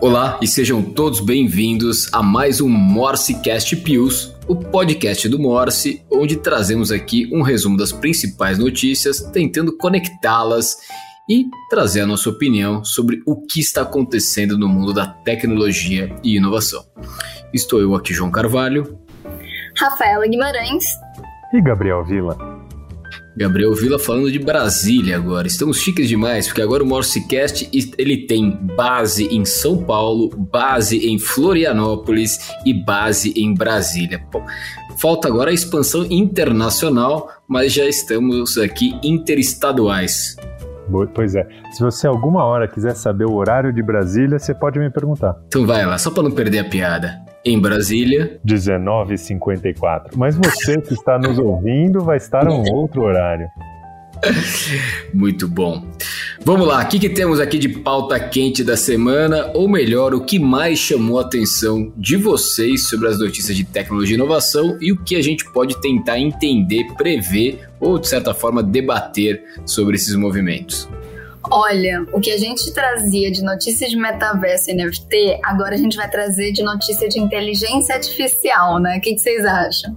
Olá e sejam todos bem-vindos a mais um Morsecast Pius, o podcast do Morse, onde trazemos aqui um resumo das principais notícias, tentando conectá-las e trazer a nossa opinião sobre o que está acontecendo no mundo da tecnologia e inovação. Estou eu aqui, João Carvalho, Rafaela Guimarães e Gabriel Vila. Gabriel Vila falando de Brasília agora. Estamos chiques demais, porque agora o Morsecast ele tem base em São Paulo, base em Florianópolis e base em Brasília. Falta agora a expansão internacional, mas já estamos aqui interestaduais. Pois é. Se você alguma hora quiser saber o horário de Brasília, você pode me perguntar. Então vai lá, só para não perder a piada. Em Brasília, 19h54. Mas você que está nos ouvindo vai estar a um outro horário. Muito bom. Vamos lá, o que, que temos aqui de pauta quente da semana? Ou melhor, o que mais chamou a atenção de vocês sobre as notícias de tecnologia e inovação e o que a gente pode tentar entender, prever ou, de certa forma, debater sobre esses movimentos? Olha, o que a gente trazia de notícias de metaverso e NFT, agora a gente vai trazer de notícia de inteligência artificial, né? O que, que vocês acham?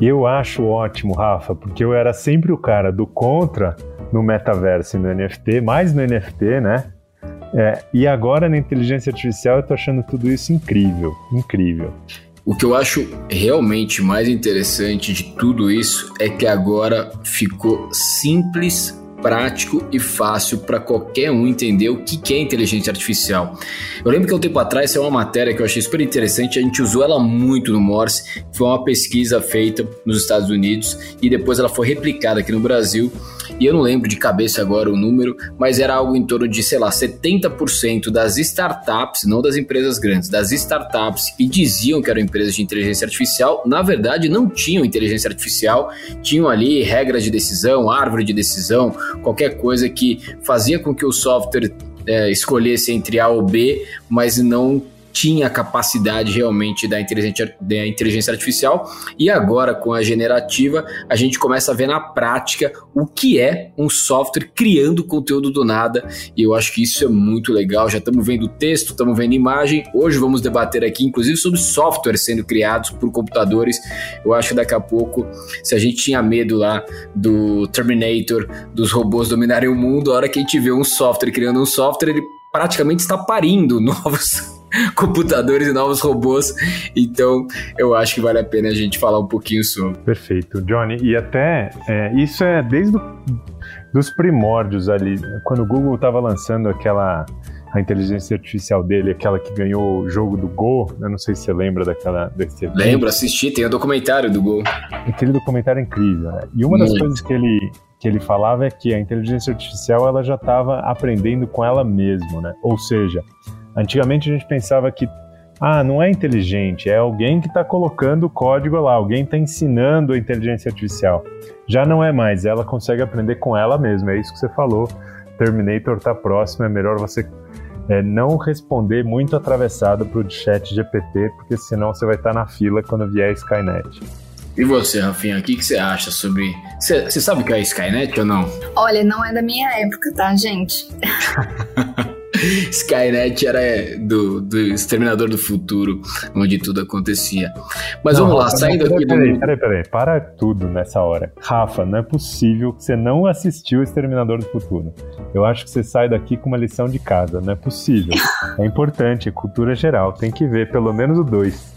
Eu acho ótimo, Rafa, porque eu era sempre o cara do contra no metaverso e no NFT, mais no NFT, né? É, e agora na inteligência artificial eu tô achando tudo isso incrível, incrível. O que eu acho realmente mais interessante de tudo isso é que agora ficou simples prático e fácil para qualquer um entender o que é inteligência artificial. Eu lembro que um tempo atrás é uma matéria que eu achei super interessante, a gente usou ela muito no Morse, foi uma pesquisa feita nos Estados Unidos e depois ela foi replicada aqui no Brasil. E eu não lembro de cabeça agora o número, mas era algo em torno de, sei lá, 70% das startups, não das empresas grandes, das startups que diziam que eram empresas de inteligência artificial, na verdade não tinham inteligência artificial, tinham ali regras de decisão, árvore de decisão, qualquer coisa que fazia com que o software é, escolhesse entre A ou B, mas não tinha capacidade realmente da inteligência, da inteligência artificial e agora com a generativa a gente começa a ver na prática o que é um software criando conteúdo do nada e eu acho que isso é muito legal. Já estamos vendo texto, estamos vendo imagem. Hoje vamos debater aqui, inclusive, sobre softwares sendo criados por computadores. Eu acho que daqui a pouco, se a gente tinha medo lá do Terminator, dos robôs dominarem o mundo, a hora que a gente vê um software criando um software, ele praticamente está parindo novos computadores e novos robôs. Então, eu acho que vale a pena a gente falar um pouquinho sobre. Perfeito, Johnny. E até é, isso é desde os dos primórdios ali, quando o Google estava lançando aquela a inteligência artificial dele, aquela que ganhou o jogo do Go. Eu não sei se você lembra daquela desse Lembro, assisti, tem o documentário do Go. Aquele documentário é incrível, né? E uma das Muito. coisas que ele que ele falava é que a inteligência artificial ela já estava aprendendo com ela mesma, né? Ou seja, Antigamente a gente pensava que ah, não é inteligente, é alguém que está colocando o código lá, alguém está ensinando a inteligência artificial. Já não é mais, ela consegue aprender com ela mesma, é isso que você falou. Terminator está próximo, é melhor você é, não responder muito atravessado para o chat GPT, porque senão você vai estar tá na fila quando vier a Skynet. E você, Rafinha, o que, que você acha sobre. Você sabe o que é a Skynet ou não? Olha, não é da minha época, tá, gente? Skynet era é, do, do Exterminador do Futuro, onde tudo acontecia. Mas não, vamos lá, saindo peraí, aqui peraí, do. Peraí, peraí, para tudo nessa hora. Rafa, não é possível que você não assistiu Exterminador do Futuro. Eu acho que você sai daqui com uma lição de casa, não é possível. É importante, é cultura geral, tem que ver pelo menos o 2.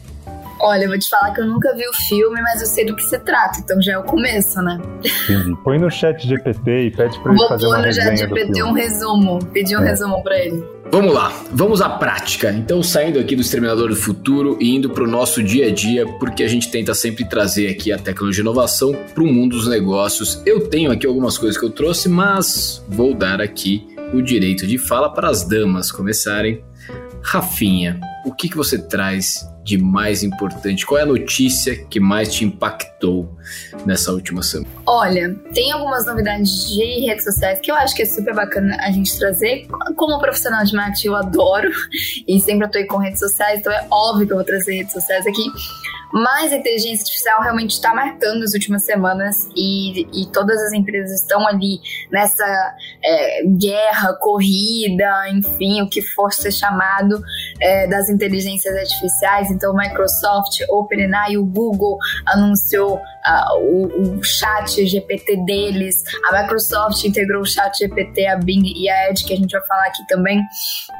Olha, eu vou te falar que eu nunca vi o filme, mas eu sei do que se trata, então já é o começo, né? Entendi. Põe no chat GPT e pede pra ele fazer uma resenha Vou pôr no chat GPT um resumo, pedir um é. resumo pra ele. Vamos lá, vamos à prática. Então, saindo aqui do Exterminador do Futuro e indo para o nosso dia a dia, porque a gente tenta sempre trazer aqui a tecnologia e inovação para o mundo dos negócios. Eu tenho aqui algumas coisas que eu trouxe, mas vou dar aqui o direito de fala para as damas começarem. Rafinha, o que, que você traz de mais importante? Qual é a notícia que mais te impactou nessa última semana? Olha, tem algumas novidades de redes sociais que eu acho que é super bacana a gente trazer. Como profissional de marketing, eu adoro e sempre atuei com redes sociais, então é óbvio que eu vou trazer redes sociais aqui. Mas a inteligência artificial realmente está marcando as últimas semanas e, e todas as empresas estão ali nessa é, guerra, corrida, enfim, o que for ser chamado, é, das inteligências artificiais. Então, Microsoft, OpenAI, o Google anunciou uh, o, o chat GPT deles. A Microsoft integrou o chat GPT, a Bing e a Edge, que a gente vai falar aqui também.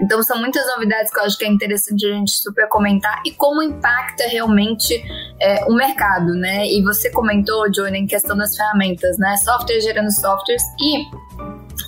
Então, são muitas novidades que eu acho que é interessante a gente super comentar e como impacta realmente é, o mercado, né? E você comentou, Johnny, em questão das ferramentas, né? Software gerando softwares e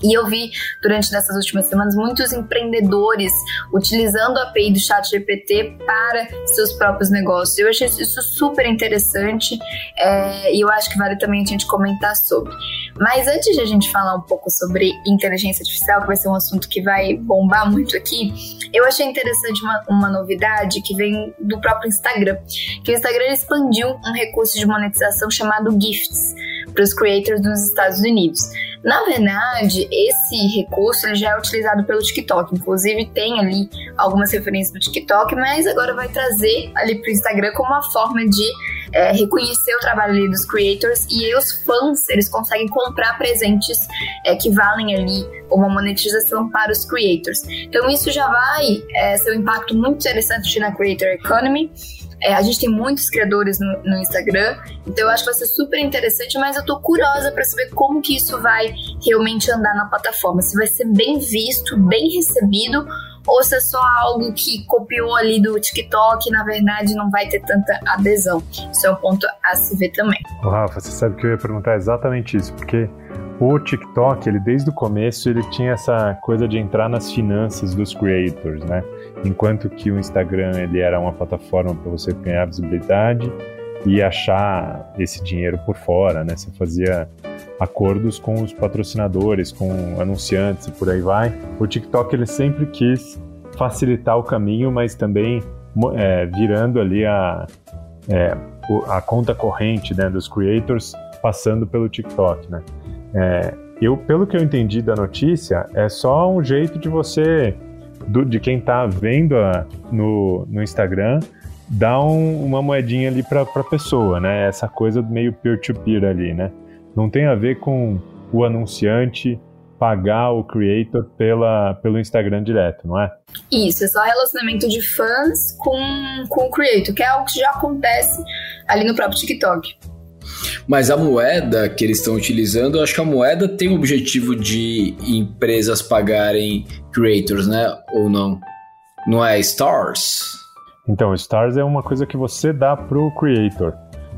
e eu vi durante nessas últimas semanas muitos empreendedores utilizando a API do Chat GPT para seus próprios negócios. Eu achei isso super interessante é, e eu acho que vale também a gente comentar sobre. Mas antes de a gente falar um pouco sobre inteligência artificial, que vai ser um assunto que vai bombar muito aqui, eu achei interessante uma, uma novidade que vem do próprio Instagram, que o Instagram expandiu um recurso de monetização chamado Gifts para os creators dos Estados Unidos. Na verdade, esse recurso ele já é utilizado pelo TikTok. Inclusive, tem ali algumas referências do TikTok, mas agora vai trazer ali para o Instagram como uma forma de é, reconhecer o trabalho ali dos creators e os fãs eles conseguem comprar presentes é, que valem ali uma monetização para os creators. Então isso já vai é, ser um impacto muito interessante na creator economy. É, a gente tem muitos criadores no, no, Instagram, então eu acho que vai ser super interessante, mas eu tô curiosa para saber como que isso vai realmente andar na plataforma. Se vai ser bem visto, bem recebido, ou se é só algo que copiou ali do TikTok e na verdade não vai ter tanta adesão. Isso é um ponto a se ver também. Rafa, você sabe que eu ia perguntar exatamente isso, porque o TikTok, ele desde o começo, ele tinha essa coisa de entrar nas finanças dos creators, né? Enquanto que o Instagram, ele era uma plataforma para você ganhar visibilidade e achar esse dinheiro por fora, né? Você fazia acordos com os patrocinadores, com anunciantes e por aí vai. O TikTok ele sempre quis facilitar o caminho, mas também é, virando ali a, é, a conta corrente né, dos creators passando pelo TikTok, né? É, eu, pelo que eu entendi da notícia, é só um jeito de você, do, de quem está vendo a, no, no Instagram, dar um, uma moedinha ali para a pessoa, né? Essa coisa meio peer-to-peer -peer ali, né? Não tem a ver com o anunciante pagar o creator pela, pelo Instagram direto, não é? Isso, é só relacionamento de fãs com, com o creator, que é algo que já acontece ali no próprio TikTok. Mas a moeda que eles estão utilizando, eu acho que a moeda tem o objetivo de empresas pagarem creators, né? Ou não? Não é Stars? Então, Stars é uma coisa que você dá pro creator.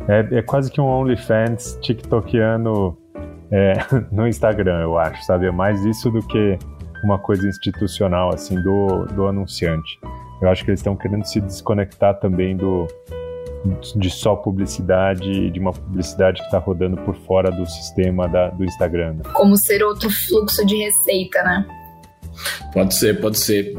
É, é quase que um OnlyFans TikTokiano é, no Instagram, eu acho, sabe? É mais isso do que uma coisa institucional, assim, do, do anunciante. Eu acho que eles estão querendo se desconectar também do de só publicidade, de uma publicidade que está rodando por fora do sistema da, do Instagram. Né? Como ser outro fluxo de receita, né? Pode ser, pode ser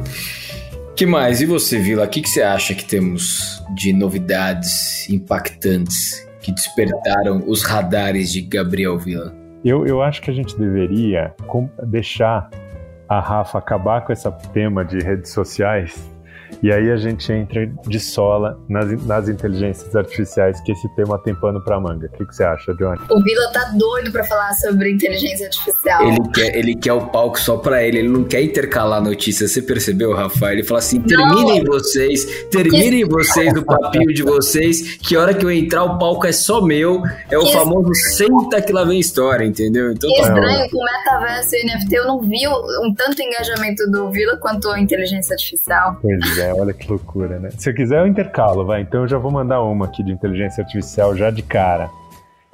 que mais? E você, Vila? O que, que você acha que temos de novidades impactantes que despertaram os radares de Gabriel Vila? Eu, eu acho que a gente deveria deixar a Rafa acabar com esse tema de redes sociais e aí a gente entra de sola nas, nas inteligências artificiais, que esse tema tem pano pra manga. O que, que você acha, Johnny? O Vila tá doido pra falar sobre inteligência artificial. Ele quer, ele quer o palco só pra ele, ele não quer intercalar notícias. Você percebeu, Rafael? Ele fala assim: terminem não. vocês, terminem que... vocês o papinho de vocês, que hora que eu entrar, o palco é só meu. É o que famoso senta que lá vem história, entendeu? Então, que tá estranho, com o metaverso e NFT, eu não vi um tanto engajamento do Vila quanto a inteligência artificial. Pois é, olha que loucura, né? Se eu quiser, eu intercalo, vai. Então eu já vou mandar uma aqui de inteligência artificial já de cara.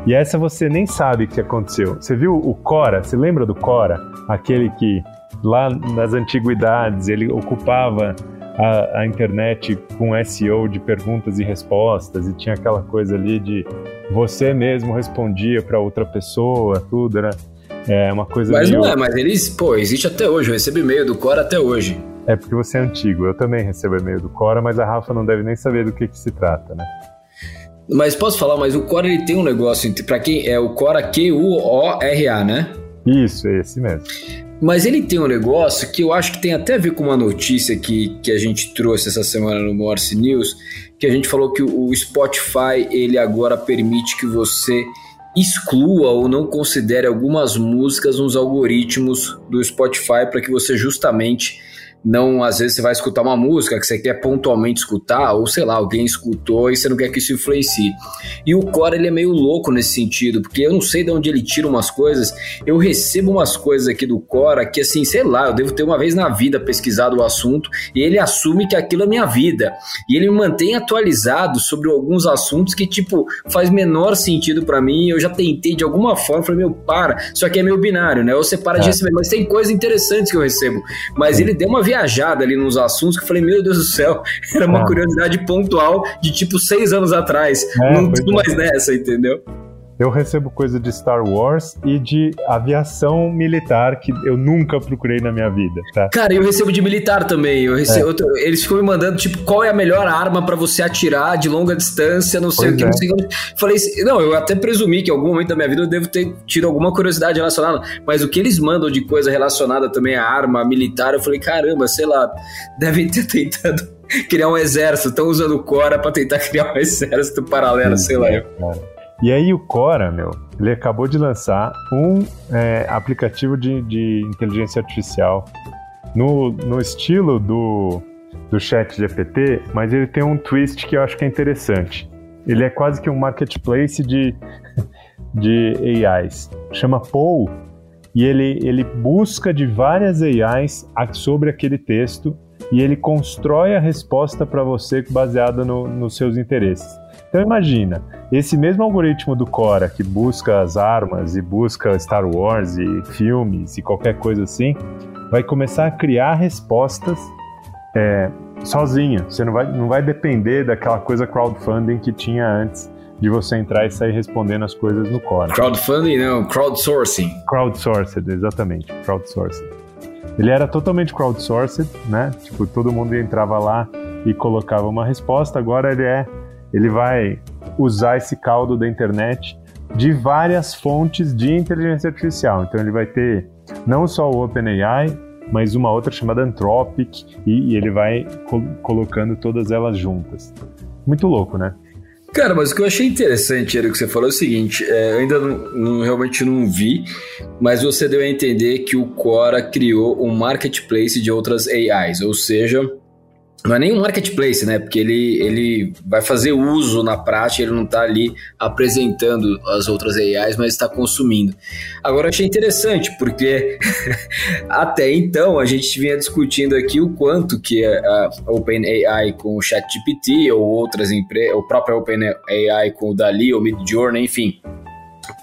E essa você nem sabe o que aconteceu. Você viu o Cora? Você lembra do Cora? Aquele que lá nas antiguidades ele ocupava a, a, internet com SEO de perguntas e respostas e tinha aquela coisa ali de você mesmo respondia para outra pessoa, tudo era é uma coisa. Mas meio... não é, mas eles, pô, existe até hoje. Eu recebo e-mail do Cora até hoje. É porque você é antigo. Eu também recebo e-mail do Cora, mas a Rafa não deve nem saber do que, que se trata, né? Mas posso falar, mas o Cora ele tem um negócio, para quem é o Cora Q-U-O-R-A, né? Isso, é esse mesmo. Mas ele tem um negócio que eu acho que tem até a ver com uma notícia que, que a gente trouxe essa semana no Morse News, que a gente falou que o Spotify ele agora permite que você exclua ou não considere algumas músicas nos algoritmos do Spotify para que você justamente não, às vezes você vai escutar uma música que você quer pontualmente escutar, ou sei lá, alguém escutou e você não quer que isso influencie. E o Core ele é meio louco nesse sentido, porque eu não sei de onde ele tira umas coisas. Eu recebo umas coisas aqui do Cora que assim, sei lá, eu devo ter uma vez na vida pesquisado o assunto e ele assume que aquilo é minha vida. E ele me mantém atualizado sobre alguns assuntos que tipo faz menor sentido para mim. Eu já tentei de alguma forma, falei, meu, para, isso aqui é meio binário, né? Ou você para é. de receber, mas tem coisas interessantes que eu recebo. Mas ele deu uma viajada ali nos assuntos que eu falei, meu Deus do céu, era uma é. curiosidade pontual de tipo seis anos atrás. É, não tudo mais nessa, entendeu? Eu recebo coisa de Star Wars e de aviação militar que eu nunca procurei na minha vida, tá? Cara, eu recebo de militar também. Eu recebo, é. eu, eles ficam me mandando, tipo, qual é a melhor arma para você atirar de longa distância, não sei pois o que, é. não sei o que. Falei, não, eu até presumi que em algum momento da minha vida eu devo ter tido alguma curiosidade relacionada, mas o que eles mandam de coisa relacionada também à arma militar, eu falei, caramba, sei lá, devem ter tentado criar um exército, estão usando o Cora para tentar criar um exército paralelo, Sim, sei lá. Cara. E aí o Cora, meu, ele acabou de lançar um é, aplicativo de, de, inteligência artificial no, no estilo do, do chat GPT, mas ele tem um twist que eu acho que é interessante. Ele é quase que um marketplace de, de AIs. Chama Paul e ele, ele busca de várias AIs sobre aquele texto e ele constrói a resposta para você baseada no, nos seus interesses. Então imagina, esse mesmo algoritmo do Cora que busca as armas e busca Star Wars e filmes e qualquer coisa assim, vai começar a criar respostas é, sozinho. Você não vai, não vai depender daquela coisa crowdfunding que tinha antes de você entrar e sair respondendo as coisas no Cora. Crowdfunding não, crowdsourcing. Crowdsourced, exatamente, crowdsourced. Ele era totalmente crowdsourced, né? Tipo, todo mundo entrava lá e colocava uma resposta. Agora ele é, ele vai usar esse caldo da internet de várias fontes de inteligência artificial. Então ele vai ter não só o OpenAI, mas uma outra chamada Anthropic e, e ele vai co colocando todas elas juntas. Muito louco, né? Cara, mas o que eu achei interessante, Eric, que você falou é o seguinte: é, eu ainda não, não, realmente não vi, mas você deu a entender que o Quora criou um marketplace de outras AIs, ou seja, não é nem um marketplace, né? Porque ele, ele vai fazer uso na prática, ele não está ali apresentando as outras AIs, mas está consumindo. Agora achei interessante, porque até então a gente vinha discutindo aqui o quanto que a OpenAI com o ChatGPT ou outras empresas, o próprio OpenAI com o Dali ou Midjourney, enfim,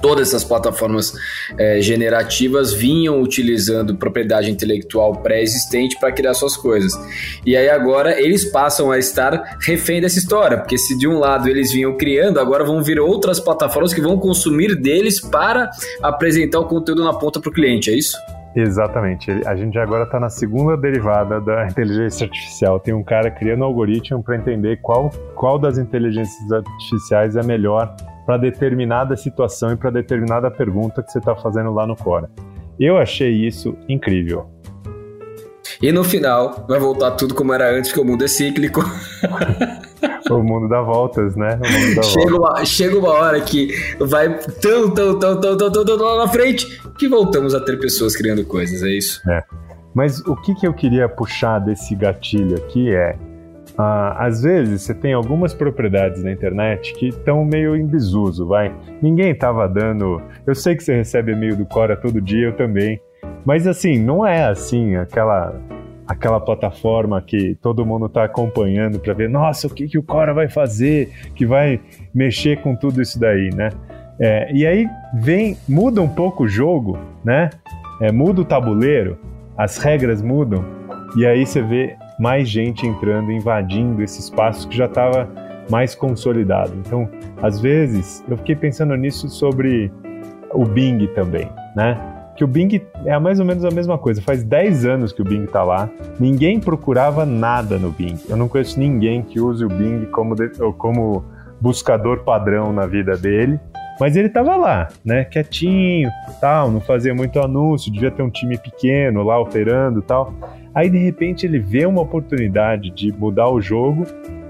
todas essas plataformas é, generativas vinham utilizando propriedade intelectual pré-existente para criar suas coisas. E aí agora eles passam a estar refém dessa história, porque se de um lado eles vinham criando, agora vão vir outras plataformas que vão consumir deles para apresentar o conteúdo na ponta para o cliente, é isso? Exatamente. A gente agora está na segunda derivada da inteligência artificial. Tem um cara criando algoritmo para entender qual, qual das inteligências artificiais é melhor para determinada situação e para determinada pergunta que você está fazendo lá no Cora. Eu achei isso incrível. E no final vai voltar tudo como era antes, que o mundo é cíclico. o mundo dá voltas, né? Dá chega, voltas. Uma, chega uma hora que vai tão, tão, tão, tão, tão, tão, tão lá na frente que voltamos a ter pessoas criando coisas, é isso? É. Mas o que, que eu queria puxar desse gatilho aqui é ah, às vezes você tem algumas propriedades na internet que estão meio em desuso, vai. Ninguém estava dando. Eu sei que você recebe e-mail do Cora todo dia, eu também. Mas assim, não é assim aquela aquela plataforma que todo mundo está acompanhando para ver, nossa, o que, que o Cora vai fazer, que vai mexer com tudo isso daí, né? É, e aí vem, muda um pouco o jogo, né? É, muda o tabuleiro, as regras mudam, e aí você vê mais gente entrando, invadindo esse espaço que já estava mais consolidado. Então, às vezes, eu fiquei pensando nisso sobre o Bing também, né? Que o Bing é mais ou menos a mesma coisa. Faz 10 anos que o Bing está lá, ninguém procurava nada no Bing. Eu não conheço ninguém que use o Bing como, de, como buscador padrão na vida dele. Mas ele estava lá, né, quietinho, tal, não fazia muito anúncio, devia ter um time pequeno lá operando, tal. Aí de repente ele vê uma oportunidade de mudar o jogo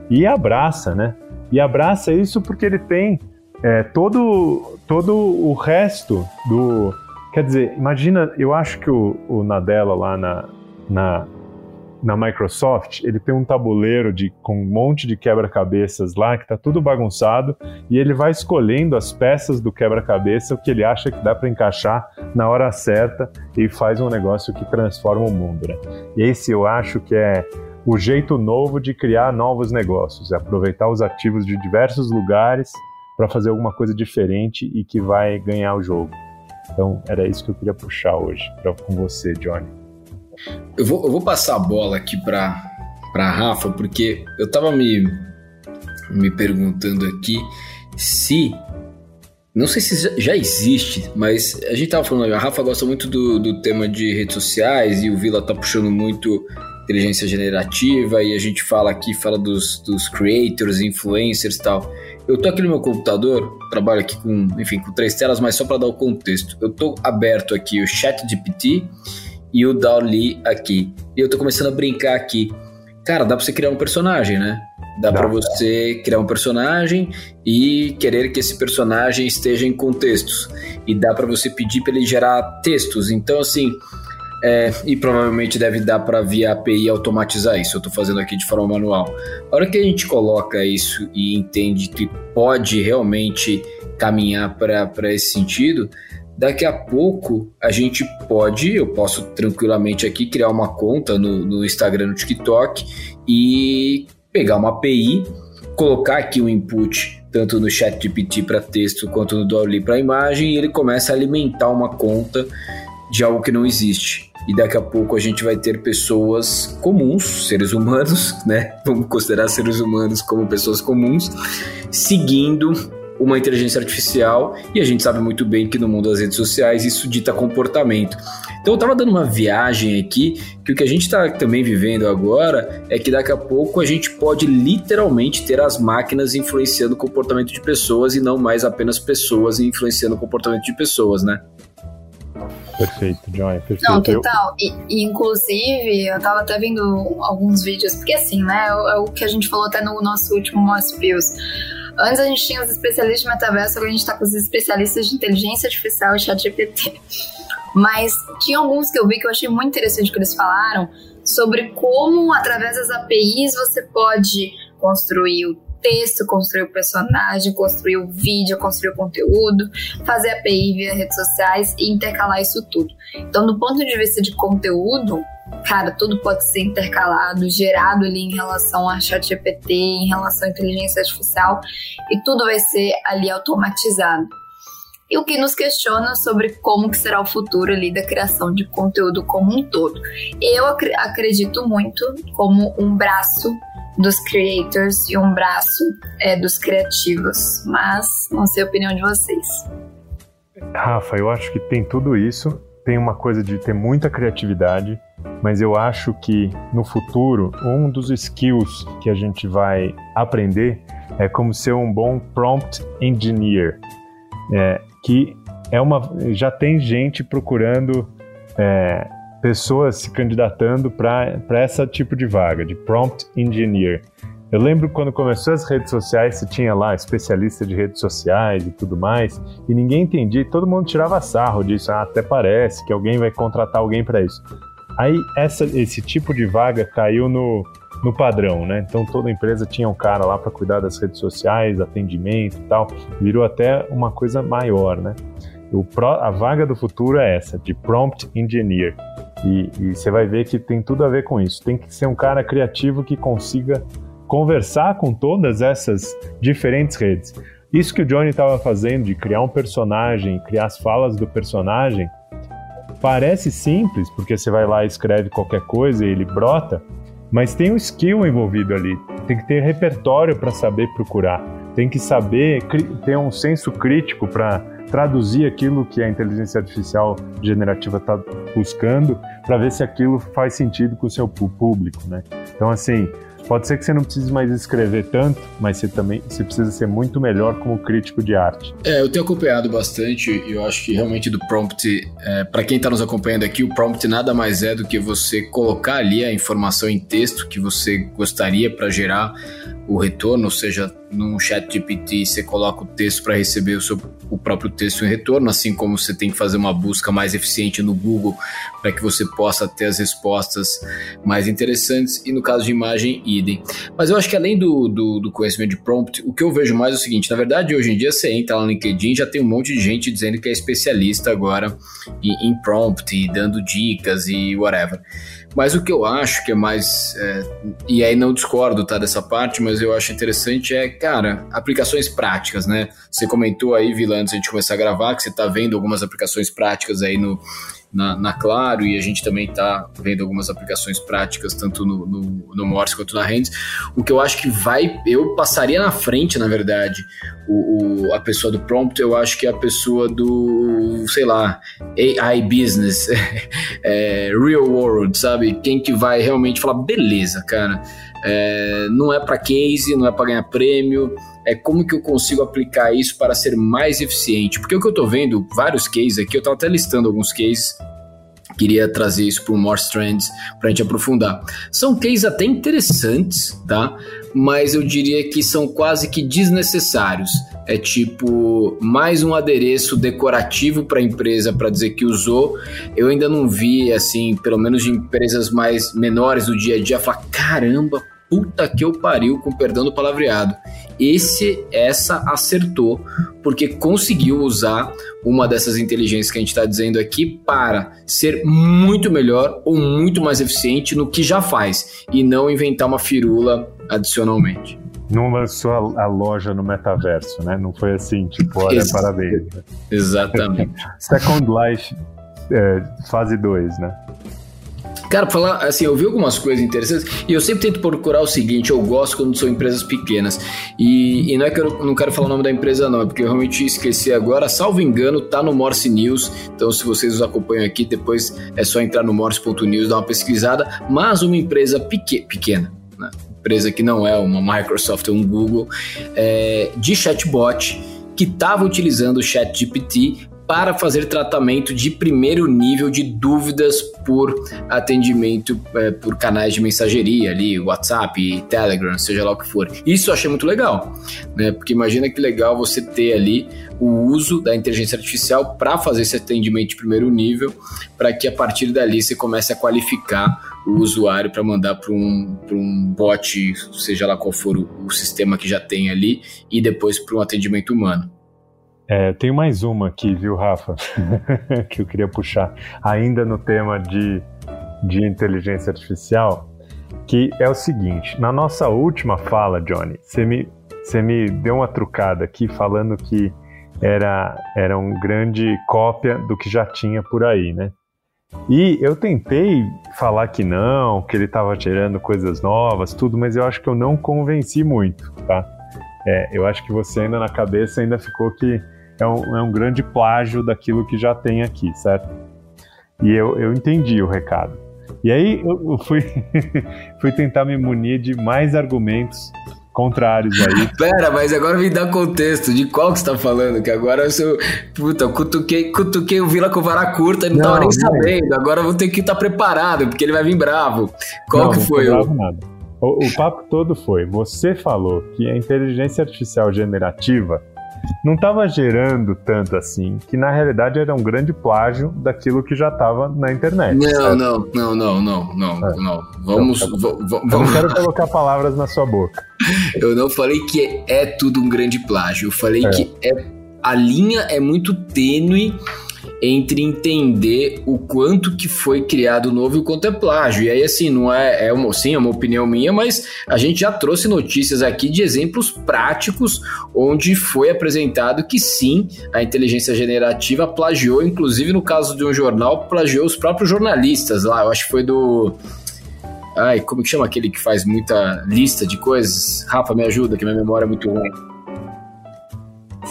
e abraça, né? E abraça isso porque ele tem é, todo, todo o resto do. Quer dizer, imagina, eu acho que o, o Nadella lá na, na, na Microsoft, ele tem um tabuleiro de, com um monte de quebra-cabeças lá, que está tudo bagunçado, e ele vai escolhendo as peças do quebra-cabeça, o que ele acha que dá para encaixar na hora certa e faz um negócio que transforma o mundo. Né? E esse eu acho que é o jeito novo de criar novos negócios, é aproveitar os ativos de diversos lugares para fazer alguma coisa diferente e que vai ganhar o jogo. Então, era isso que eu queria puxar hoje pra, com você, Johnny. Eu vou, eu vou passar a bola aqui para para Rafa, porque eu estava me, me perguntando aqui se. Não sei se já existe, mas a gente tava falando, a Rafa gosta muito do, do tema de redes sociais e o Vila tá puxando muito inteligência generativa e a gente fala aqui, fala dos, dos creators, influencers e tal. Eu tô aqui no meu computador, trabalho aqui com, enfim, com três telas, mas só para dar o contexto. Eu tô aberto aqui o Chat GPT e o Dali aqui. E eu tô começando a brincar aqui. Cara, dá pra você criar um personagem, né? Dá, dá. para você criar um personagem e querer que esse personagem esteja em contextos. E dá para você pedir para ele gerar textos. Então, assim, é, e provavelmente deve dar para via API automatizar isso. Eu estou fazendo aqui de forma manual. A hora que a gente coloca isso e entende que pode realmente caminhar para esse sentido, daqui a pouco a gente pode, eu posso tranquilamente aqui criar uma conta no, no Instagram, no TikTok e pegar uma API, colocar aqui um input tanto no chat GPT para texto quanto no Dolly para imagem e ele começa a alimentar uma conta de algo que não existe. E daqui a pouco a gente vai ter pessoas comuns, seres humanos, né? Vamos considerar seres humanos como pessoas comuns, seguindo uma inteligência artificial e a gente sabe muito bem que no mundo das redes sociais isso dita comportamento. Então eu estava dando uma viagem aqui que o que a gente está também vivendo agora é que daqui a pouco a gente pode literalmente ter as máquinas influenciando o comportamento de pessoas e não mais apenas pessoas influenciando o comportamento de pessoas, né? Perfeito, Joy, perfeito. Não, total. E, e, inclusive, eu tava até vendo alguns vídeos, porque assim, né, é, é o que a gente falou até no nosso último Most Views. Antes a gente tinha os especialistas de metaverso, agora a gente tá com os especialistas de inteligência artificial e chat GPT. Mas tinha alguns que eu vi que eu achei muito interessante que eles falaram sobre como, através das APIs, você pode construir o texto, construir o personagem, construir o vídeo, construir o conteúdo, fazer API via redes sociais e intercalar isso tudo. Então, do ponto de vista de conteúdo, cara, tudo pode ser intercalado, gerado ali em relação a ChatGPT, em relação à inteligência artificial, e tudo vai ser ali automatizado. E o que nos questiona sobre como que será o futuro ali da criação de conteúdo como um todo. Eu ac acredito muito como um braço dos creators e um braço é, dos criativos. Mas não sei a opinião de vocês. Rafa, eu acho que tem tudo isso. Tem uma coisa de ter muita criatividade, mas eu acho que no futuro um dos skills que a gente vai aprender é como ser um bom prompt engineer, é, que é uma já tem gente procurando é, pessoas se candidatando para esse tipo de vaga, de prompt engineer. Eu lembro quando começou as redes sociais, você tinha lá especialista de redes sociais e tudo mais, e ninguém entendia, todo mundo tirava sarro disso, ah, até parece que alguém vai contratar alguém para isso. Aí essa, esse tipo de vaga caiu no, no padrão, né? Então toda empresa tinha um cara lá para cuidar das redes sociais, atendimento e tal, virou até uma coisa maior, né? O pro, a vaga do futuro é essa, de prompt engineer. E, e você vai ver que tem tudo a ver com isso. Tem que ser um cara criativo que consiga conversar com todas essas diferentes redes. Isso que o Johnny estava fazendo, de criar um personagem, criar as falas do personagem, parece simples, porque você vai lá e escreve qualquer coisa e ele brota, mas tem um skill envolvido ali. Tem que ter repertório para saber procurar, tem que saber ter um senso crítico para traduzir aquilo que a inteligência artificial generativa está buscando para ver se aquilo faz sentido com o seu público, né? Então, assim, pode ser que você não precise mais escrever tanto, mas você também você precisa ser muito melhor como crítico de arte. É, eu tenho acompanhado bastante e eu acho que realmente do prompt, é, para quem está nos acompanhando aqui, o prompt nada mais é do que você colocar ali a informação em texto que você gostaria para gerar o retorno, ou seja, num chat GPT você coloca o texto para receber o, seu, o próprio texto em retorno, assim como você tem que fazer uma busca mais eficiente no Google para que você possa ter as respostas mais interessantes, e no caso de imagem, idem. Mas eu acho que além do, do, do conhecimento de prompt, o que eu vejo mais é o seguinte: na verdade, hoje em dia você entra lá no LinkedIn já tem um monte de gente dizendo que é especialista agora em, em prompt, e dando dicas e whatever. Mas o que eu acho que é mais. É, e aí não discordo tá, dessa parte, mas eu acho interessante é, cara, aplicações práticas, né? Você comentou aí, Vila, antes de a gente começar a gravar, que você está vendo algumas aplicações práticas aí no, na, na, Claro e a gente também está vendo algumas aplicações práticas, tanto no, no, no Morse quanto na Hands. O que eu acho que vai, eu passaria na frente, na verdade, o, o, a pessoa do prompt, eu acho que é a pessoa do, sei lá, AI Business, é, Real World, sabe? Quem que vai realmente falar, beleza, cara, é, não é para case, não é para ganhar prêmio, é como que eu consigo aplicar isso para ser mais eficiente. Porque o que eu estou vendo, vários cases aqui, eu estava até listando alguns cases, queria trazer isso para o Morse Trends para a gente aprofundar. São cases até interessantes, tá? Mas eu diria que são quase que desnecessários. É tipo mais um adereço decorativo para a empresa para dizer que usou. Eu ainda não vi assim, pelo menos de empresas mais menores do dia a dia, falar caramba, puta que eu pariu, com perdão do palavreado. Esse, essa acertou, porque conseguiu usar uma dessas inteligências que a gente está dizendo aqui para ser muito melhor ou muito mais eficiente no que já faz e não inventar uma firula adicionalmente. Não lançou a, a loja no metaverso, né? Não foi assim, tipo, olha, Ex parabéns. Exatamente. Second Life, é, fase 2, né? Cara, pra falar assim, eu vi algumas coisas interessantes e eu sempre tento procurar o seguinte: eu gosto quando são empresas pequenas. E, e não é que eu não quero falar o nome da empresa, não, é porque eu realmente esqueci agora. Salvo engano, tá no Morse News. Então, se vocês os acompanham aqui, depois é só entrar no morse.news, dar uma pesquisada. Mas uma empresa peque pequena, né? empresa que não é uma Microsoft ou um Google, é, de chatbot que estava utilizando o ChatGPT para fazer tratamento de primeiro nível de dúvidas por atendimento é, por canais de mensageria ali, WhatsApp, Telegram, seja lá o que for. Isso eu achei muito legal, né? Porque imagina que legal você ter ali o uso da inteligência artificial para fazer esse atendimento de primeiro nível, para que a partir dali você comece a qualificar o usuário para mandar para um, um bot, seja lá qual for o, o sistema que já tem ali, e depois para um atendimento humano. É, tem mais uma aqui, viu, Rafa, que eu queria puxar, ainda no tema de, de inteligência artificial, que é o seguinte: na nossa última fala, Johnny, você me, você me deu uma trucada aqui falando que era, era um grande cópia do que já tinha por aí, né? E eu tentei falar que não, que ele estava tirando coisas novas, tudo, mas eu acho que eu não convenci muito, tá? É, eu acho que você ainda na cabeça ainda ficou que é um, é um grande plágio daquilo que já tem aqui, certo? E eu, eu entendi o recado. E aí eu fui, fui tentar me munir de mais argumentos contrários aí. Pera, mas agora me dá contexto de qual que você tá falando, que agora eu sou... Puta, cutuquei, cutuquei o Vila com vara curta e não, não tava nem não. sabendo. Agora eu vou ter que estar tá preparado, porque ele vai vir bravo. Qual não, que foi? Não bravo nada. O, o papo todo foi, você falou que a inteligência artificial generativa não estava gerando tanto assim, que na realidade era um grande plágio daquilo que já estava na internet. Não, não, não, não, não, não, é. não. Vamos, então, vamos. Eu não quero colocar palavras na sua boca. Eu não falei que é tudo um grande plágio. Eu falei é. que é, a linha é muito tênue entre entender o quanto que foi criado novo e o quanto é plágio. E aí, assim, não é, é uma, sim, é uma opinião minha, mas a gente já trouxe notícias aqui de exemplos práticos onde foi apresentado que sim, a inteligência generativa plagiou, inclusive no caso de um jornal, plagiou os próprios jornalistas lá. Eu acho que foi do. Ai, como que chama aquele que faz muita lista de coisas? Rafa, me ajuda, que minha memória é muito ruim.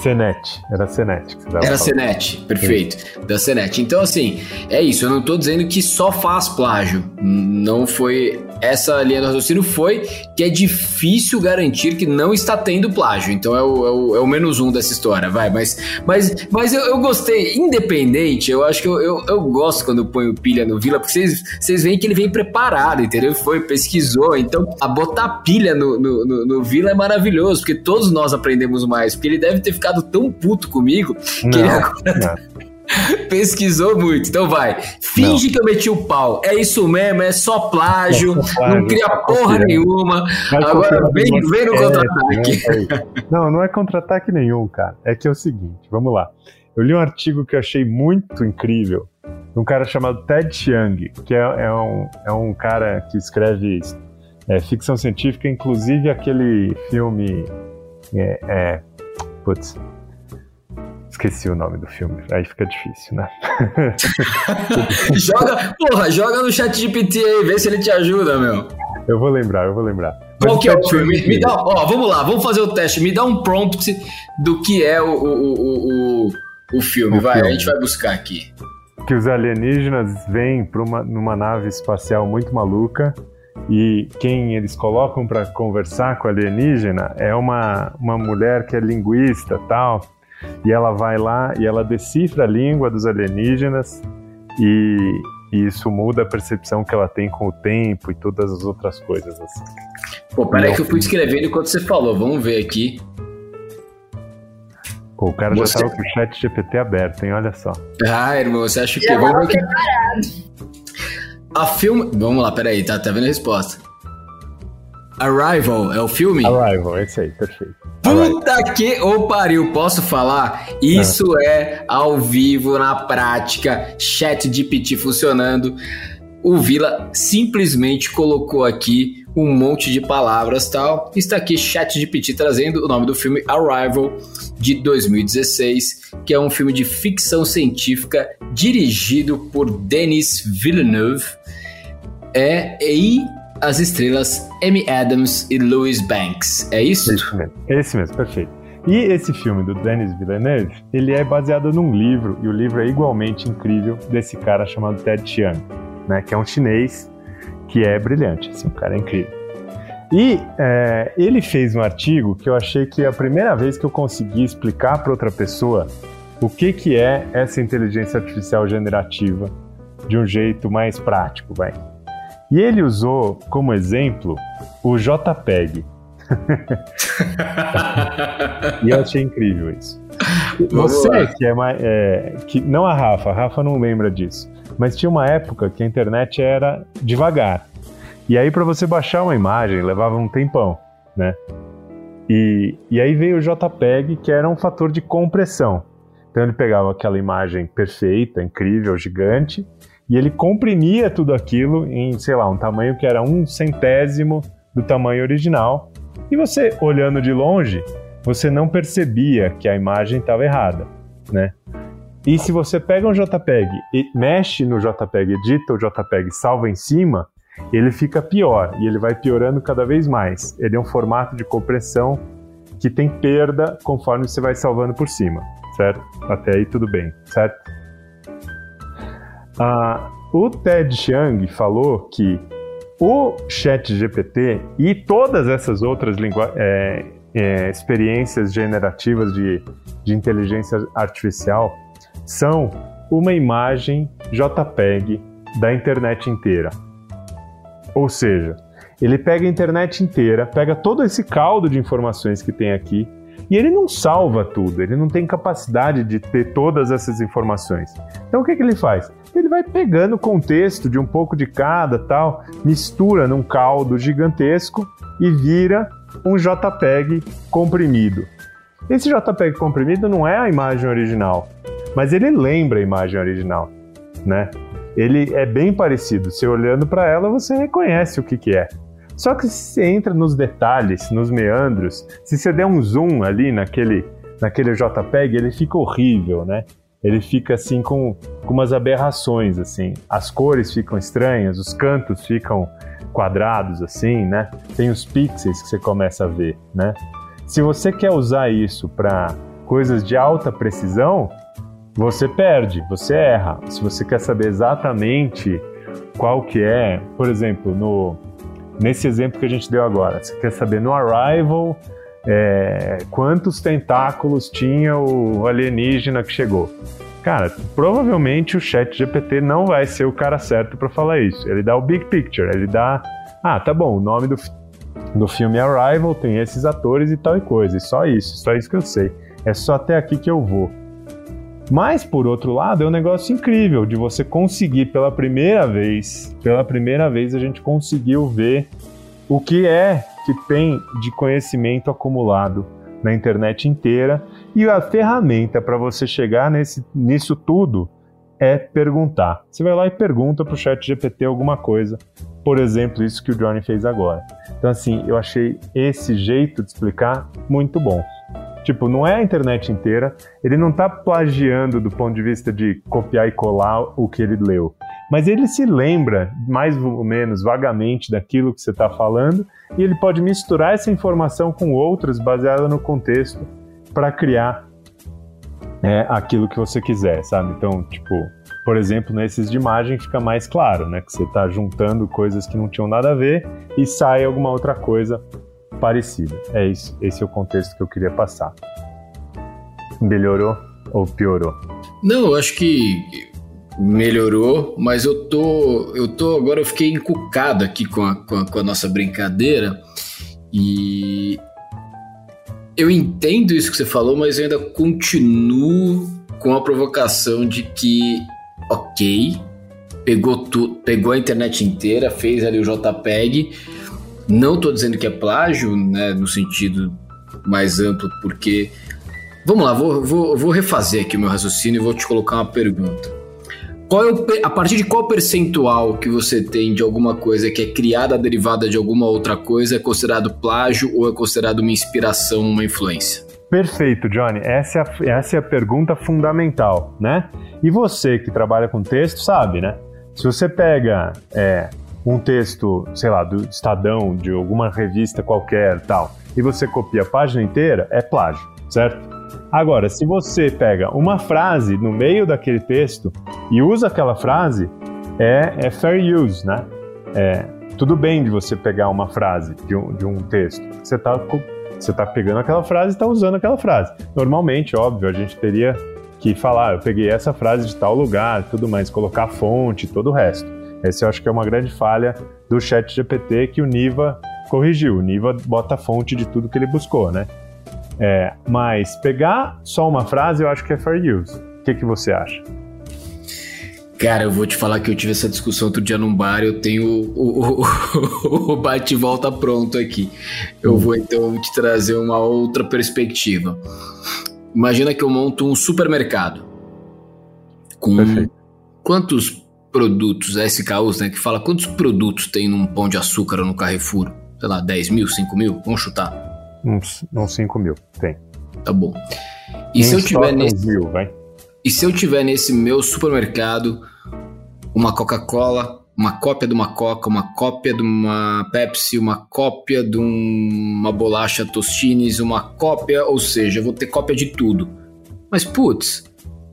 Senet, era Senet. Era Senet, perfeito, Sim. da Senet. Então, assim, é isso, eu não estou dizendo que só faz plágio, não foi essa linha do raciocínio foi que é difícil garantir que não está tendo plágio. Então é o, é o, é o menos um dessa história, vai. Mas, mas, mas eu, eu gostei. Independente, eu acho que eu, eu, eu, gosto quando eu ponho pilha no Vila, porque vocês, vocês veem que ele vem preparado, entendeu? Foi, pesquisou. Então, a botar pilha no, no, no, no Vila é maravilhoso, porque todos nós aprendemos mais. Porque ele deve ter ficado tão puto comigo que não, ele agora. Não. Pesquisou muito, então vai. Finge não. que eu meti o pau. É isso mesmo, é só plágio, é só plágio não cria porra nenhuma. Agora vem, vem no é, contra-ataque. É, não, não é contra-ataque nenhum, cara. É que é o seguinte, vamos lá. Eu li um artigo que eu achei muito incrível, um cara chamado Ted Chiang, que é, é um, é um cara que escreve é, ficção científica, inclusive aquele filme. É, é, putz, Esqueci o nome do filme, aí fica difícil, né? joga, porra, joga no chat GPT aí, vê se ele te ajuda, meu. Eu vou lembrar, eu vou lembrar. Qual que é o filme? Me, me dá, ó, vamos lá, vamos fazer o teste. Me dá um prompt do que é o, o, o, o, o filme, o vai, filme. a gente vai buscar aqui. Que os alienígenas vêm para uma, numa nave espacial muito maluca e quem eles colocam para conversar com alienígena é uma, uma mulher que é linguista tal e ela vai lá e ela decifra a língua dos alienígenas e, e isso muda a percepção que ela tem com o tempo e todas as outras coisas assim. Pô, peraí que eu fui escrevendo enquanto você falou, vamos ver aqui. Pô, o cara você... já tava com o chat GPT aberto, hein? Olha só. Ah, irmão, você acha que... Vamos ver aqui. A filme... Vamos lá, peraí, tá, tá vendo a resposta. Arrival é o filme? Arrival, esse aí, perfeito. Puta que ou pariu, posso falar? Isso é. é ao vivo, na prática, chat de PT funcionando. O Vila simplesmente colocou aqui um monte de palavras tal. Está aqui chat de PT trazendo o nome do filme Arrival de 2016, que é um filme de ficção científica dirigido por Denis Villeneuve. É e as estrelas Amy Adams e Louis Banks. É isso? Esse mesmo, esse mesmo perfeito. E esse filme do Denis Villeneuve, ele é baseado num livro, e o livro é igualmente incrível, desse cara chamado Ted Chiang, né, que é um chinês que é brilhante, assim, um cara é incrível. E é, ele fez um artigo que eu achei que é a primeira vez que eu consegui explicar para outra pessoa o que, que é essa inteligência artificial generativa de um jeito mais prático, vai. E ele usou como exemplo o JPEG. e eu achei incrível isso. Você que é mais. É, que, não a Rafa, a Rafa não lembra disso. Mas tinha uma época que a internet era devagar. E aí, para você baixar uma imagem, levava um tempão, né? E, e aí veio o JPEG, que era um fator de compressão. Então ele pegava aquela imagem perfeita, incrível, gigante, e ele comprimia tudo aquilo em, sei lá, um tamanho que era um centésimo do tamanho original. E você, olhando de longe, você não percebia que a imagem estava errada, né? E se você pega um JPEG e mexe no JPEG, edita o JPEG salva em cima, ele fica pior e ele vai piorando cada vez mais. Ele é um formato de compressão que tem perda conforme você vai salvando por cima, certo? Até aí tudo bem, certo? Ah, o Ted Chiang falou que o Chat GPT e todas essas outras é, é, experiências generativas de, de inteligência artificial são uma imagem JPEG da internet inteira. Ou seja, ele pega a internet inteira, pega todo esse caldo de informações que tem aqui e ele não salva tudo, ele não tem capacidade de ter todas essas informações. Então o que, que ele faz? Ele vai pegando o contexto de um pouco de cada tal, mistura num caldo gigantesco e vira um JPEG comprimido. Esse JPEG comprimido não é a imagem original, mas ele lembra a imagem original, né? Ele é bem parecido. Se olhando para ela, você reconhece o que, que é. Só que se você entra nos detalhes, nos meandros, se você der um zoom ali naquele, naquele JPEG, ele fica horrível, né? Ele fica assim com, com umas aberrações, assim. As cores ficam estranhas, os cantos ficam quadrados, assim, né? Tem os pixels que você começa a ver, né? Se você quer usar isso para coisas de alta precisão, você perde, você erra. Se você quer saber exatamente qual que é, por exemplo, no nesse exemplo que a gente deu agora. Você quer saber no Arrival é, quantos tentáculos tinha o alienígena que chegou? Cara, provavelmente o Chat GPT não vai ser o cara certo para falar isso. Ele dá o big picture, ele dá, ah, tá bom, o nome do, do filme Arrival tem esses atores e tal e coisa, e só isso, só isso que eu sei. É só até aqui que eu vou. Mas, por outro lado, é um negócio incrível de você conseguir pela primeira vez, pela primeira vez a gente conseguiu ver o que é que tem de conhecimento acumulado na internet inteira e a ferramenta para você chegar nesse, nisso tudo é perguntar. Você vai lá e pergunta para o chat GPT alguma coisa, por exemplo, isso que o Johnny fez agora. Então, assim, eu achei esse jeito de explicar muito bom. Tipo, não é a internet inteira, ele não está plagiando do ponto de vista de copiar e colar o que ele leu. Mas ele se lembra, mais ou menos vagamente, daquilo que você está falando, e ele pode misturar essa informação com outras baseada no contexto para criar é, aquilo que você quiser, sabe? Então, tipo, por exemplo, nesses de imagem fica mais claro, né? Que você está juntando coisas que não tinham nada a ver e sai alguma outra coisa parecida. É isso, esse é o contexto que eu queria passar. Melhorou ou piorou? Não, eu acho que melhorou, mas eu tô, eu tô agora eu fiquei encucado aqui com a, com a, com a nossa brincadeira e eu entendo isso que você falou, mas eu ainda continuo com a provocação de que, ok, pegou, tu, pegou a internet inteira, fez ali o JPEG, não estou dizendo que é plágio, né, no sentido mais amplo, porque. Vamos lá, vou, vou, vou refazer aqui o meu raciocínio e vou te colocar uma pergunta. Qual é o, a partir de qual percentual que você tem de alguma coisa que é criada derivada de alguma outra coisa é considerado plágio ou é considerado uma inspiração, uma influência? Perfeito, Johnny. Essa é a, essa é a pergunta fundamental, né? E você que trabalha com texto sabe, né? Se você pega é, um texto, sei lá, do Estadão, de alguma revista qualquer tal, e você copia a página inteira, é plágio, certo? Agora, se você pega uma frase no meio daquele texto e usa aquela frase, é, é fair use, né? É, tudo bem de você pegar uma frase de um, de um texto. Você está você tá pegando aquela frase e está usando aquela frase. Normalmente, óbvio, a gente teria que falar, eu peguei essa frase de tal lugar, tudo mais, colocar a fonte, todo o resto. Esse eu acho que é uma grande falha do chat GPT que o Niva corrigiu. O Niva bota a fonte de tudo que ele buscou, né? É, mas pegar só uma frase eu acho que é fair use. O que, que você acha? Cara, eu vou te falar que eu tive essa discussão outro dia num bar, eu tenho o, o, o bate-volta pronto aqui. Eu hum. vou então te trazer uma outra perspectiva. Imagina que eu monto um supermercado com Perfeito. quantos produtos, SKUs, né? Que fala quantos produtos tem num pão de açúcar no Carrefour? Sei lá, 10 mil, 5 mil? Vamos chutar. Uns, uns 5 mil, tem. Tá bom. E se eu tiver nesse. Mil, vai. E se eu tiver nesse meu supermercado uma Coca-Cola, uma cópia de uma Coca, uma cópia de uma Pepsi, uma cópia de uma bolacha Tostines, uma cópia, ou seja, eu vou ter cópia de tudo. Mas putz,